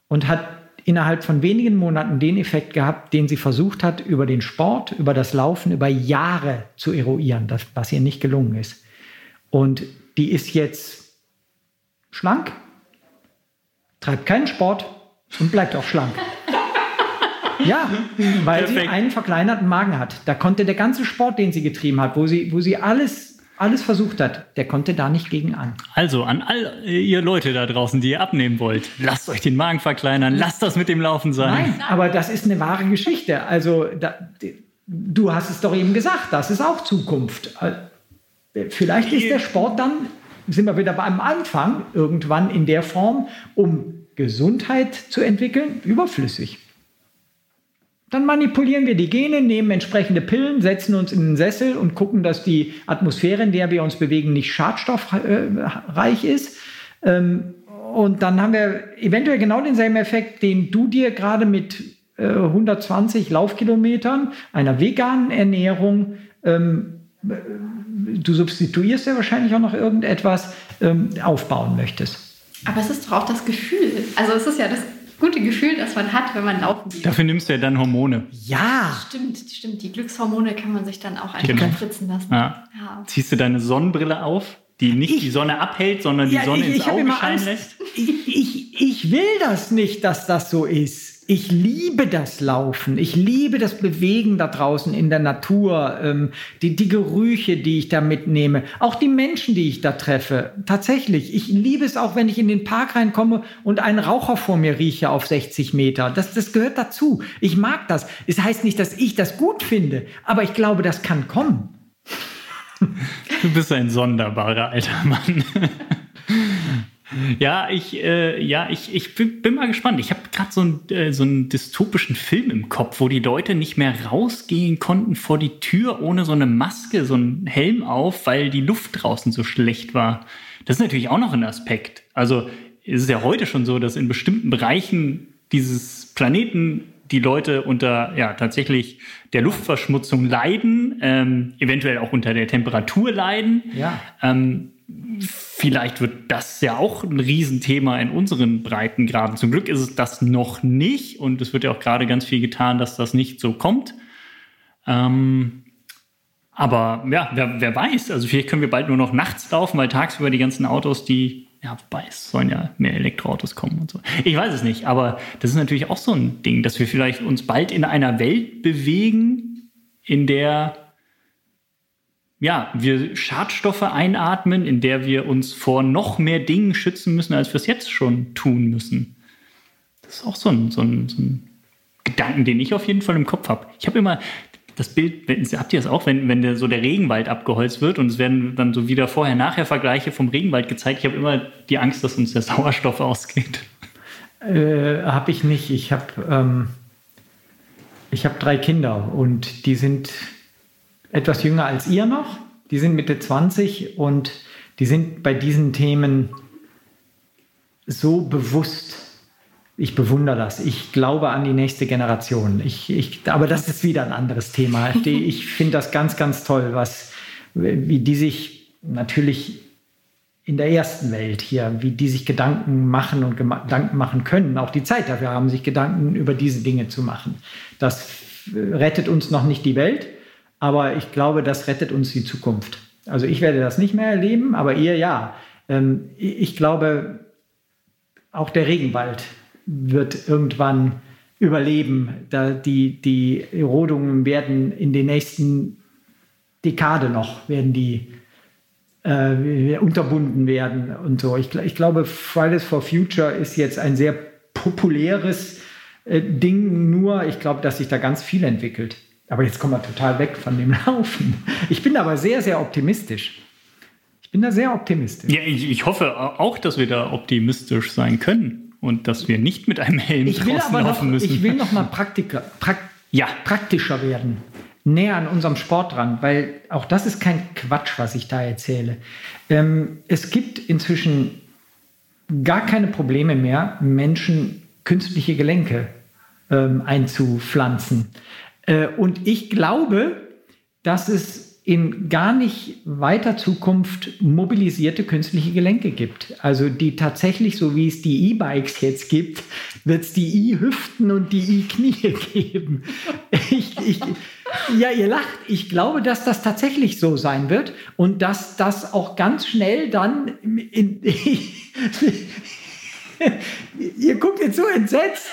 und hat innerhalb von wenigen Monaten den Effekt gehabt, den sie versucht hat, über den Sport, über das Laufen, über Jahre zu eruieren, das, was ihr nicht gelungen ist. Und die ist jetzt schlank, treibt keinen Sport und bleibt auch schlank. Ja, weil sie Perfekt. einen verkleinerten Magen hat. Da konnte der ganze Sport, den sie getrieben hat, wo sie, wo sie alles, alles versucht hat, der konnte da nicht gegen an. Also an all ihr Leute da draußen, die ihr abnehmen wollt, lasst euch den Magen verkleinern, lasst das mit dem Laufen sein. Nein, aber das ist eine wahre Geschichte. Also da, du hast es doch eben gesagt, das ist auch Zukunft. Äh, Vielleicht ist der Sport dann, sind wir wieder beim Anfang, irgendwann in der Form, um Gesundheit zu entwickeln, überflüssig. Dann manipulieren wir die Gene, nehmen entsprechende Pillen, setzen uns in den Sessel und gucken, dass die Atmosphäre, in der wir uns bewegen, nicht schadstoffreich ist. Ähm, Und dann haben wir eventuell genau denselben Effekt, den du dir gerade mit äh, 120 Laufkilometern, einer veganen Ernährung, ähm, äh, du substituierst ja wahrscheinlich auch noch irgendetwas, ähm, aufbauen möchtest. Aber es ist doch auch das Gefühl. Also es ist ja das gute Gefühl, das man hat, wenn man laufen geht. Dafür nimmst du ja dann Hormone. Ja, Stimmt, stimmt. Die Glückshormone kann man sich dann auch einfach Genau. spritzen lassen. Ja. Ja. Ziehst du deine Sonnenbrille auf, die nicht Ich- die Sonne abhält, sondern die Ja, Sonne ich, ins ich Auge scheinen lässt? Ich, ich, ich will das nicht, dass das so ist. Ich liebe das Laufen. Ich liebe das Bewegen da draußen in der Natur. Ähm, die, die Gerüche, die ich da mitnehme. Auch die Menschen, die ich da treffe. Tatsächlich. Ich liebe es auch, wenn ich in den Park reinkomme und einen Raucher vor mir rieche auf 60 Meter. Das, das gehört dazu. Ich mag das. Es heißt nicht, dass ich das gut finde, aber ich glaube, das kann kommen. Du bist ein sonderbarer alter Mann. ja, ich, äh, ja, ich, ich bin, mal gespannt. Ich habe gerade so, einen, äh, so einen dystopischen Film im Kopf, wo die Leute nicht mehr rausgehen konnten vor die Tür ohne so eine Maske, so einen Helm auf, weil die Luft draußen so schlecht war. Das ist natürlich auch noch ein Aspekt. Also es ist ja heute schon so, dass in bestimmten Bereichen dieses Planeten die Leute unter ja tatsächlich der Luftverschmutzung leiden, ähm, eventuell auch unter der Temperatur leiden. Ja. Ähm, vielleicht wird das ja auch ein Riesenthema in unseren Breitengraden. Zum Glück ist es das noch nicht und es wird ja auch gerade ganz viel getan, dass das nicht so kommt. Ähm, aber ja, wer, wer weiß, also vielleicht können wir bald nur noch nachts laufen, weil tagsüber die ganzen Autos, die, ja, wobei es sollen ja mehr Elektroautos kommen und so. Ich weiß es nicht, aber das ist natürlich auch so ein Ding, dass wir vielleicht uns bald in einer Welt bewegen, in der ja, wir Schadstoffe einatmen, in der wir uns vor noch mehr Dingen schützen müssen, als wir es jetzt schon tun müssen. Das ist auch so ein, so ein, so ein Gedanken, den ich auf jeden Fall im Kopf habe. Ich habe immer das Bild, habt ihr das auch, wenn, wenn der, so der Regenwald abgeholzt wird und es werden dann so wieder vorher-nachher Vergleiche vom Regenwald gezeigt. Ich habe immer die Angst, dass uns der Sauerstoff ausgeht. Äh, habe ich nicht. Ich habe ähm, hab drei Kinder und die sind etwas jünger als ihr noch. Die sind Mitte 20 und die sind bei diesen Themen so bewusst. Ich bewundere das. Ich glaube an die nächste Generation. Ich, ich, aber das ist wieder ein anderes Thema. Ich finde das ganz, ganz toll, was, wie die sich natürlich in der ersten Welt hier, wie die sich Gedanken machen und Gedanken machen können, auch die Zeit dafür haben, sich Gedanken über diese Dinge zu machen. Das rettet uns noch nicht die Welt, aber ich glaube, das rettet uns die Zukunft. Also ich werde das nicht mehr erleben, aber ihr ja. Ähm, ich glaube, auch der Regenwald wird irgendwann überleben. Die, die Erodungen werden in den nächsten Dekade noch, werden die äh, unterbunden werden und so. Ich, ich glaube, Fridays for Future ist jetzt ein sehr populäres äh, Ding, nur ich glaube, dass sich da ganz viel entwickelt. Aber jetzt kommen wir total weg von dem Laufen. Ich bin aber sehr, sehr optimistisch. Ich bin da sehr optimistisch. Ja, ich, ich hoffe auch, dass wir da optimistisch sein können und dass wir nicht mit einem Helm Ich draußen aber noch, laufen müssen. ich will noch mal Praktika, prak, Ja. praktischer werden. näher an unserem Sport dran, weil auch das ist kein Quatsch, was ich da erzähle. Ähm, es gibt inzwischen gar keine Probleme mehr, Menschen künstliche Gelenke ähm, einzupflanzen. Äh, und ich glaube, dass es in gar nicht weiter Zukunft mobilisierte künstliche Gelenke gibt. Also die tatsächlich, so wie es die E-Bikes jetzt gibt, wird es die E-Hüften und die E-Knie geben. Ich, ich, ja, ihr lacht. Ich glaube, dass das tatsächlich so sein wird und dass das auch ganz schnell dann in, ihr guckt jetzt so entsetzt.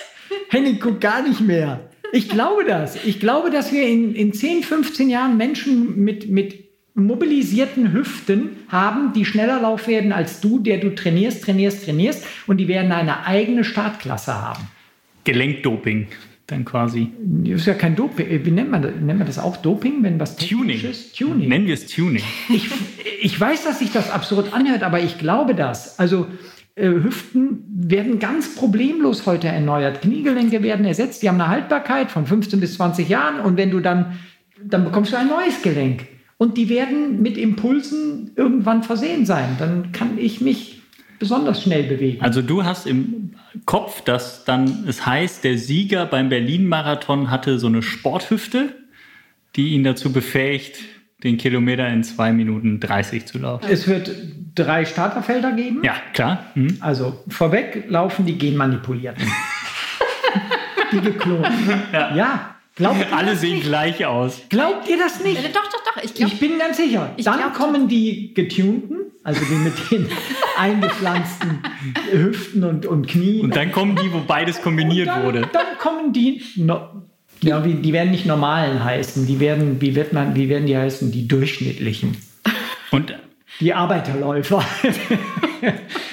Henning guckt gar nicht mehr. Ich glaube das. Ich glaube, dass wir in, in 10, 15 Jahren Menschen mit, mit mobilisierten Hüften haben, die schneller laufen werden als du, der du trainierst, trainierst, trainierst und die werden eine eigene Startklasse haben. Gelenkdoping dann quasi. Das ist ja kein Doping. Wie nennt man das? Nennt man das auch Doping, wenn was Tuning. ist? Tuning. Nennen wir es Tuning. Ich, ich weiß, dass sich das absurd anhört, aber ich glaube das. Also Hüften werden ganz problemlos heute erneuert. Kniegelenke werden ersetzt, die haben eine Haltbarkeit von 15 bis 20 Jahren und wenn du dann, dann bekommst du ein neues Gelenk. Und die werden mit Impulsen irgendwann versehen sein. Dann kann ich mich besonders schnell bewegen. Also du hast im Kopf, dass dann es heißt, der Sieger beim Berlin-Marathon hatte so eine Sporthüfte, die ihn dazu befähigt, den Kilometer in zwei Minuten 30 zu laufen. Es wird drei Starterfelder geben. Ja, klar. Mhm. Also vorweg laufen die genmanipulierten. die geklonten. Ja. ja. Glaubt Alle sehen nicht? gleich aus. Glaubt ihr das nicht? Äh, doch, doch, doch. Ich, glaub, ich bin ganz sicher. Dann kommen die getunten, also die mit den eingepflanzten Hüften und, und Knien. Und dann kommen die, wo beides kombiniert dann, wurde. Dann kommen die no, ja, die werden nicht normalen heißen. Die werden, wie wird man, wie werden die heißen? Die durchschnittlichen. Und die Arbeiterläufer.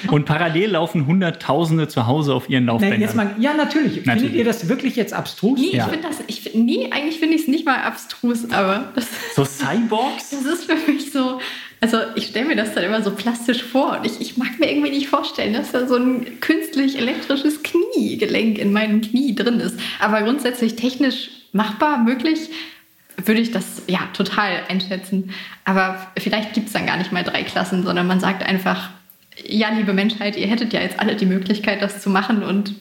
Und parallel laufen Hunderttausende zu Hause auf ihren Laufbändern. Nein, jetzt mal, ja, natürlich. natürlich. Findet ihr das wirklich jetzt abstrus? Nee, ja. ich finde das, ich, nee, eigentlich finde ich es nicht mal abstrus, aber das, So Cyborgs? Das ist für mich so, also ich stelle mir das dann immer so plastisch vor und ich, ich mag mir irgendwie nicht vorstellen, dass da so ein künstlich elektrisches Kniegelenk in meinem Knie drin ist. Aber grundsätzlich technisch machbar, möglich, würde ich das ja total einschätzen. Aber vielleicht gibt es dann gar nicht mal drei Klassen, sondern man sagt einfach, ja, liebe Menschheit, ihr hättet ja jetzt alle die Möglichkeit, das zu machen und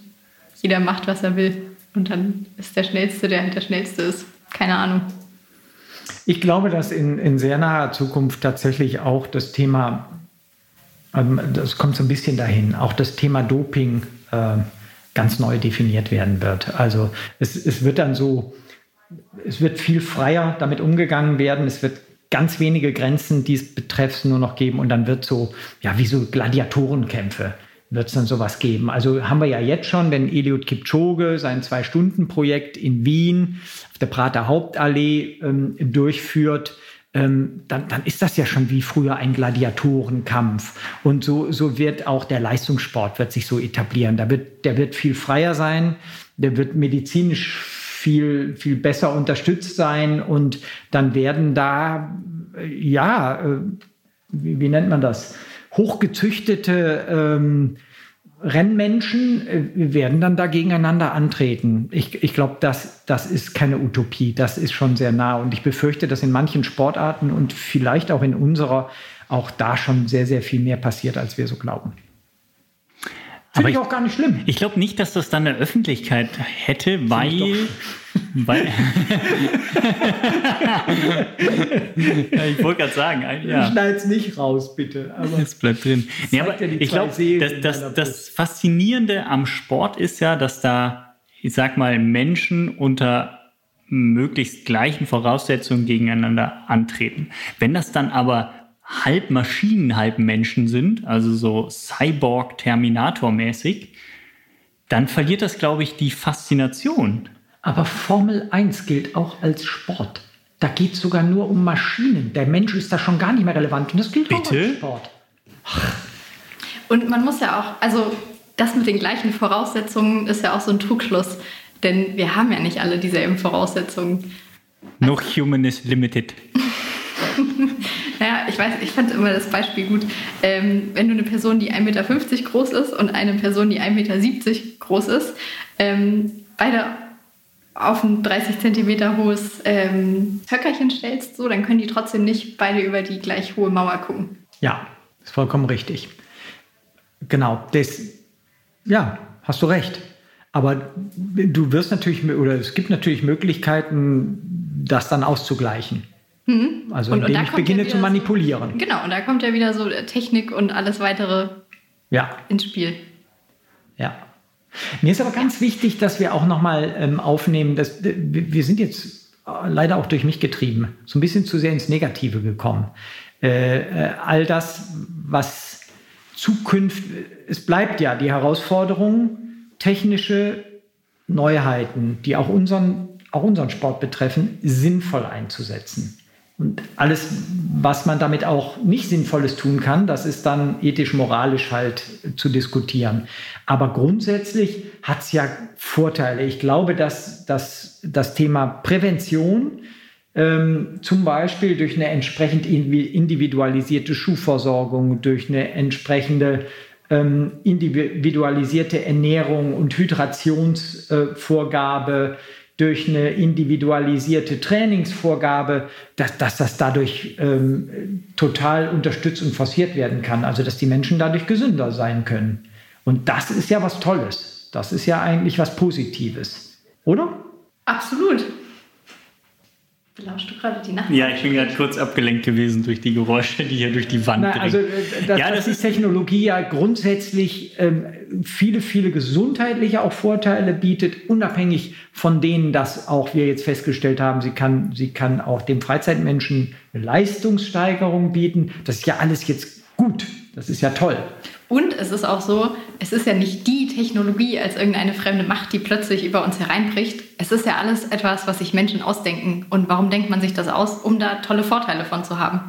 jeder macht, was er will. Und dann ist der Schnellste, der halt der Schnellste ist. Keine Ahnung. Ich glaube, dass in, in sehr naher Zukunft tatsächlich auch das Thema, ähm, das kommt so ein bisschen dahin, auch das Thema Doping äh, ganz neu definiert werden wird. Also es, es wird dann so, es wird viel freier damit umgegangen werden. Es wird ganz wenige Grenzen, die es betrifft, nur noch geben. Und dann wird so, ja, wie so Gladiatorenkämpfe wird es dann sowas geben. Also haben wir ja jetzt schon, wenn Eliud Kipchoge sein Zwei-Stunden-Projekt in Wien auf der Prater Hauptallee ähm, durchführt, ähm, dann, dann ist das ja schon wie früher ein Gladiatorenkampf. Und so, so wird auch der Leistungssport wird sich so etablieren. Da wird, der wird viel freier sein, der wird medizinisch viel, viel besser unterstützt sein und dann werden da, äh, ja, äh, wie, wie, nennt man das? Hochgezüchtete ähm, Rennmenschen äh, werden dann da gegeneinander antreten. Ich, ich glaube, das, das ist keine Utopie, das ist schon sehr nah. Und ich befürchte, dass in manchen Sportarten und vielleicht auch in unserer auch da schon sehr, sehr viel mehr passiert, als wir so glauben. Finde ich auch gar nicht schlimm. Ich glaube nicht, dass das dann eine Öffentlichkeit hätte, weil. weil ich wollte gerade sagen, ja. Schneid's nicht raus, bitte. Aber es bleibt drin. Nee, aber ja ich glaube, das, das, das Faszinierende am Sport ist ja, dass da, ich sag mal, Menschen unter möglichst gleichen Voraussetzungen gegeneinander antreten. Wenn das dann aber halb Maschinen, halb Menschen sind, also so Cyborg-Terminator-mäßig, dann verliert das, glaube ich, die Faszination. Aber Formel 1 gilt auch als Sport. Da geht es sogar nur um Maschinen. Der Mensch ist da schon gar nicht mehr relevant. Und das gilt Bitte? auch als Sport. Und man muss ja auch, also das mit den gleichen Voraussetzungen ist ja auch so ein Trugschluss. Denn wir haben ja nicht alle dieselben Voraussetzungen. No human is limited. weiß, ich fand immer das Beispiel gut. Ähm, wenn du eine Person, die 1,50 Meter groß ist und eine Person, die 1,70 Meter groß ist, ähm, beide auf ein 30 Zentimeter hohes ähm, Höckerchen stellst, so, dann können die trotzdem nicht beide über die gleich hohe Mauer gucken. Ja, ist vollkommen richtig. Genau, das, ja, hast du recht. Aber du wirst natürlich, oder es gibt natürlich Möglichkeiten, das dann auszugleichen. Mhm. Also und, indem und ich beginne ja zu manipulieren. So, genau, und da kommt ja wieder so Technik und alles weitere ja. ins Spiel. Ja. Mir ist aber ganz wichtig, dass wir auch nochmal ähm, aufnehmen, dass wir sind jetzt äh, leider auch durch mich getrieben, so ein bisschen zu sehr ins Negative gekommen. Äh, äh, all das, was Zukunft, es bleibt ja die Herausforderung, technische Neuheiten, die auch unseren, auch unseren Sport betreffen, sinnvoll einzusetzen. Und alles, was man damit auch nicht Sinnvolles tun kann, das ist dann ethisch-moralisch halt zu diskutieren. Aber grundsätzlich hat es ja Vorteile. Ich glaube, dass, dass das Thema Prävention ähm, zum Beispiel durch eine entsprechend individualisierte Schuhversorgung, durch eine entsprechende ähm, individualisierte Ernährung und Hydrationsvorgabe, äh, durch eine individualisierte Trainingsvorgabe, dass, dass das dadurch ähm, total unterstützt und forciert werden kann. Also dass die Menschen dadurch gesünder sein können. Und das ist ja was Tolles. Das ist ja eigentlich was Positives, oder? Absolut. Belauschst du gerade die Nacht? Ja, ich bin gerade kurz abgelenkt gewesen durch die Geräusche, die hier durch die Wand Na, Also, äh, das, ja, das, das ist Technologie ja grundsätzlich ähm, viele, viele gesundheitliche auch Vorteile bietet, unabhängig von denen, dass auch wir jetzt festgestellt haben, sie kann, sie kann auch dem Freizeitmenschen eine Leistungssteigerung bieten. Das ist ja alles jetzt gut. Das ist ja toll. Und es ist auch so, es ist ja nicht die Technologie als irgendeine fremde Macht, die plötzlich über uns hereinbricht. Es ist ja alles etwas, was sich Menschen ausdenken. Und warum denkt man sich das aus? Um da tolle Vorteile von zu haben.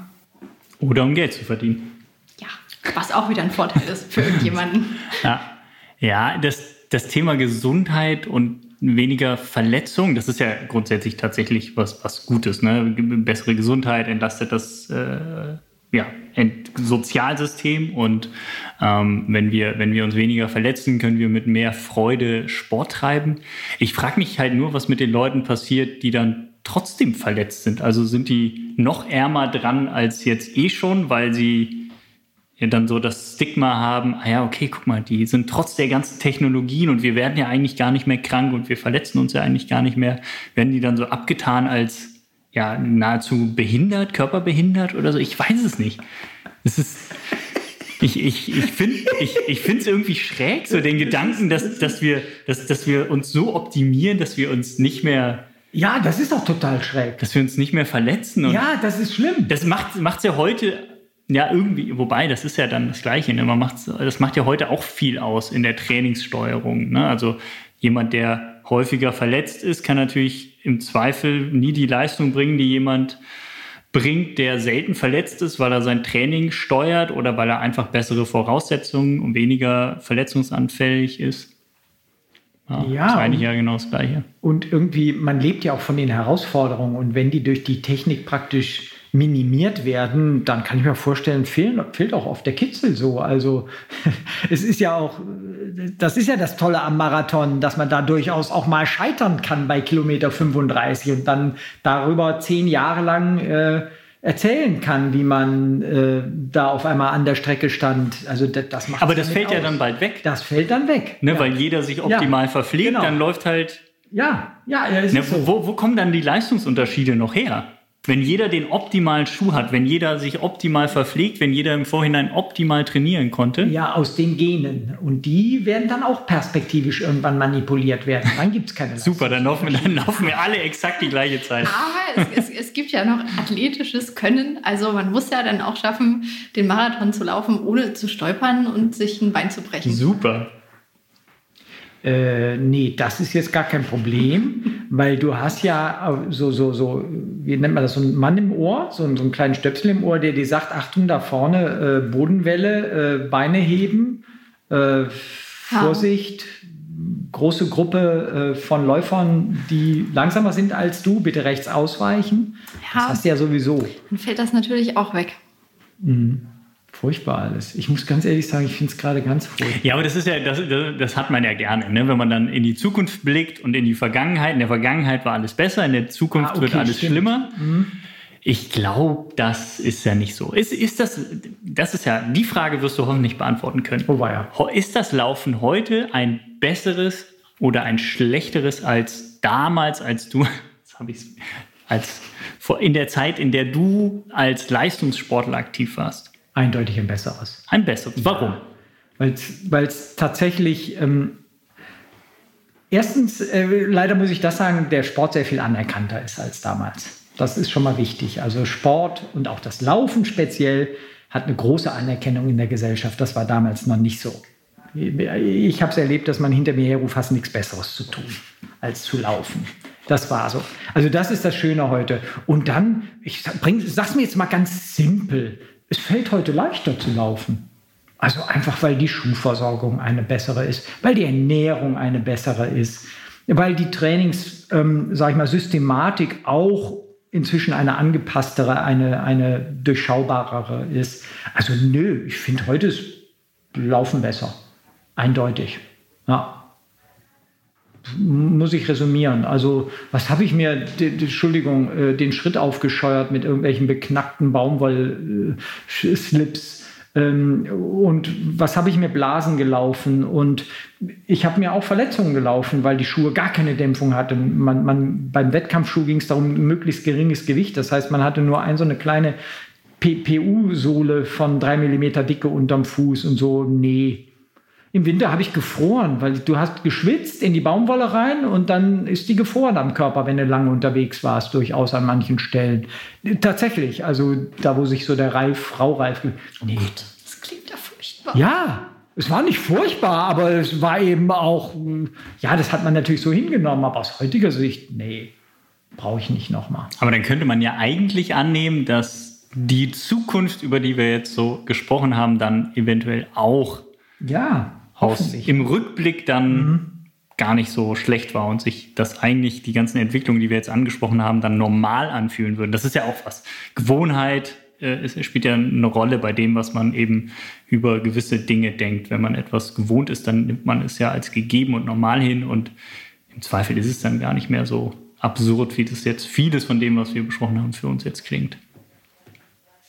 Oder um Geld zu verdienen. Ja, was auch wieder ein Vorteil ist für irgendjemanden. Ja, ja das, das Thema Gesundheit und weniger Verletzung, das ist ja grundsätzlich tatsächlich was, was Gutes. Ne? Bessere Gesundheit entlastet das äh, ja, Sozialsystem und ähm, wenn, wir, wenn wir uns weniger verletzen, können wir mit mehr Freude Sport treiben. Ich frage mich halt nur, was mit den Leuten passiert, die dann trotzdem verletzt sind. Also sind die noch ärmer dran als jetzt eh schon, weil sie ja dann so das Stigma haben, ah ja, okay, guck mal, die sind trotz der ganzen Technologien und wir werden ja eigentlich gar nicht mehr krank und wir verletzen uns ja eigentlich gar nicht mehr, werden die dann so abgetan als ja nahezu behindert, körperbehindert oder so. Ich weiß es nicht. Es ist. Ich, ich, ich finde ich, ich es irgendwie schräg, so den Gedanken, dass, dass, wir, dass, dass wir uns so optimieren, dass wir uns nicht mehr. Ja, das ist auch total schräg. Dass wir uns nicht mehr verletzen. ja, das ist schlimm. Das macht es ja heute ja, irgendwie, wobei, das ist ja dann das Gleiche. Ne? Man macht's, das macht ja heute auch viel aus in der Trainingssteuerung. Ne? Also jemand, der häufiger verletzt ist, kann natürlich im Zweifel nie die Leistung bringen, die jemand bringt, der selten verletzt ist, weil er sein Training steuert oder weil er einfach bessere Voraussetzungen und weniger verletzungsanfällig ist. Ja, ja ist eigentlich ja genau das Gleiche. Und irgendwie, man lebt ja auch von den Herausforderungen und wenn die durch die Technik praktisch minimiert werden, dann kann ich mir vorstellen, fehlen, fehlt auch oft der Kitzel so. Also es ist ja auch, das ist ja das Tolle am Marathon, dass man da durchaus auch mal scheitern kann bei Kilometer 35 und dann darüber zehn Jahre lang äh, erzählen kann, wie man äh, da auf einmal an der Strecke stand. Also das, das macht Aber das fällt aus. ja dann bald weg. Das fällt dann weg. Ne, ja. Weil jeder sich optimal ja, verpflegt, genau. dann läuft halt. Ja, ja, ja ne, so. wo, wo kommen dann die Leistungsunterschiede noch her? Wenn jeder den optimalen Schuh hat, wenn jeder sich optimal verpflegt, wenn jeder im Vorhinein optimal trainieren konnte. Ja, aus den Genen. Und die werden dann auch perspektivisch irgendwann manipuliert werden. Dann gibt es keine Super, dann laufen, wir, dann laufen wir alle exakt die gleiche Zeit. Aber es, es, es gibt ja noch athletisches Können. Also man muss ja dann auch schaffen, den Marathon zu laufen, ohne zu stolpern und sich ein Bein zu brechen. Super äh, nee, das ist jetzt gar kein Problem, weil du hast ja so, so, so, wie nennt man das, so einen Mann im Ohr, so, so einen kleinen Stöpsel im Ohr, der dir sagt, Achtung, da vorne äh, Bodenwelle, äh, Beine heben, äh, Vorsicht, große Gruppe äh, von Läufern, die langsamer sind als du, bitte rechts ausweichen. Ja. Das hast du ja sowieso. Dann fällt das natürlich auch weg. Mhm. Furchtbar alles. Ich muss ganz ehrlich sagen, ich finde es gerade ganz furchtbar. Ja, aber das ist ja, das, das hat man ja gerne, ne? wenn man dann in die Zukunft blickt und in die Vergangenheit. In der Vergangenheit war alles besser, in der Zukunft ah, okay, wird alles stimmt. schlimmer. Mhm. Ich glaube, das ist ja nicht so. Ist, ist das, das ist ja, die Frage wirst du hoffentlich beantworten können. Oh, ja. Ist das Laufen heute ein besseres oder ein schlechteres als damals, als du, jetzt habe ich als in der Zeit, in der du als Leistungssportler aktiv warst? Eindeutig ein besseres. Ein besseres. Warum? Weil es tatsächlich ähm, erstens, äh, leider muss ich das sagen, der Sport sehr viel anerkannter ist als damals. Das ist schon mal wichtig. Also Sport und auch das Laufen speziell hat eine große Anerkennung in der Gesellschaft. Das war damals noch nicht so. Ich habe es erlebt, dass man hinter mir herruft, hast nichts Besseres zu tun, als zu laufen. Das war so. Also das ist das Schöne heute. Und dann, ich bring, sag's mir jetzt mal ganz simpel. Es fällt heute leichter zu laufen. Also einfach, weil die Schuhversorgung eine bessere ist, weil die Ernährung eine bessere ist, weil die Trainings, ähm, sag ich mal, Systematik auch inzwischen eine angepasstere, eine, eine durchschaubarere ist. Also nö, ich finde heute ist Laufen besser. Eindeutig. Ja. Muss ich resümieren. Also, was habe ich mir, Entschuldigung, äh, den Schritt aufgescheuert mit irgendwelchen beknackten Baumwoll-Slips? Ähm, und was habe ich mir Blasen gelaufen und ich habe mir auch Verletzungen gelaufen, weil die Schuhe gar keine Dämpfung hatten. Man, man, beim Wettkampfschuh ging es darum, möglichst geringes Gewicht. Das heißt, man hatte nur ein so eine kleine PPU-Sohle von drei Millimeter Dicke unterm Fuß und so. Nee. Im Winter habe ich gefroren, weil du hast geschwitzt in die Baumwolle rein und dann ist die gefroren am Körper, wenn du lange unterwegs warst, durchaus an manchen Stellen. Tatsächlich, also da, wo sich so der Reif, Frau Reif. Nee. Oh Gott, das klingt ja furchtbar. Ja, es war nicht furchtbar, aber es war eben auch, ja, das hat man natürlich so hingenommen, aber aus heutiger Sicht, nee, brauche ich nicht nochmal. Aber dann könnte man ja eigentlich annehmen, dass die Zukunft, über die wir jetzt so gesprochen haben, dann eventuell auch ja, aus, im Rückblick dann mhm. gar nicht so schlecht war und sich das eigentlich die ganzen Entwicklungen, die wir jetzt angesprochen haben, dann normal anfühlen würden. Das ist ja auch was. Gewohnheit, äh, es spielt ja eine Rolle bei dem, was man eben über gewisse Dinge denkt. Wenn man etwas gewohnt ist, dann nimmt man es ja als gegeben und normal hin und im Zweifel ist es dann gar nicht mehr so absurd, wie das jetzt vieles von dem, was wir besprochen haben, für uns jetzt klingt.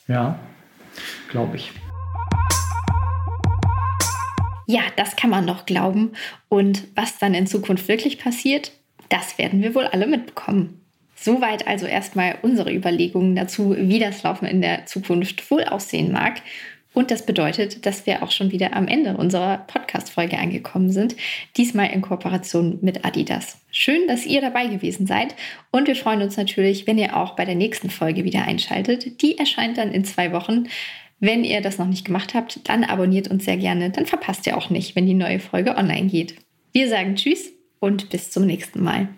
Ja, glaube ich. Ja, das kann man doch glauben. Und was dann in Zukunft wirklich passiert, das werden wir wohl alle mitbekommen. Soweit also erstmal unsere Überlegungen dazu, wie das Laufen in der Zukunft wohl aussehen mag. Und das bedeutet, dass wir auch schon wieder am Ende unserer Podcast-Folge angekommen sind. Diesmal in Kooperation mit Adidas. Schön, dass ihr dabei gewesen seid. Und wir freuen uns natürlich, wenn ihr auch bei der nächsten Folge wieder einschaltet. Die erscheint dann in zwei Wochen. Wenn ihr das noch nicht gemacht habt, dann abonniert uns sehr gerne. Dann verpasst ihr auch nicht, wenn die neue Folge online geht. Wir sagen Tschüss und bis zum nächsten Mal.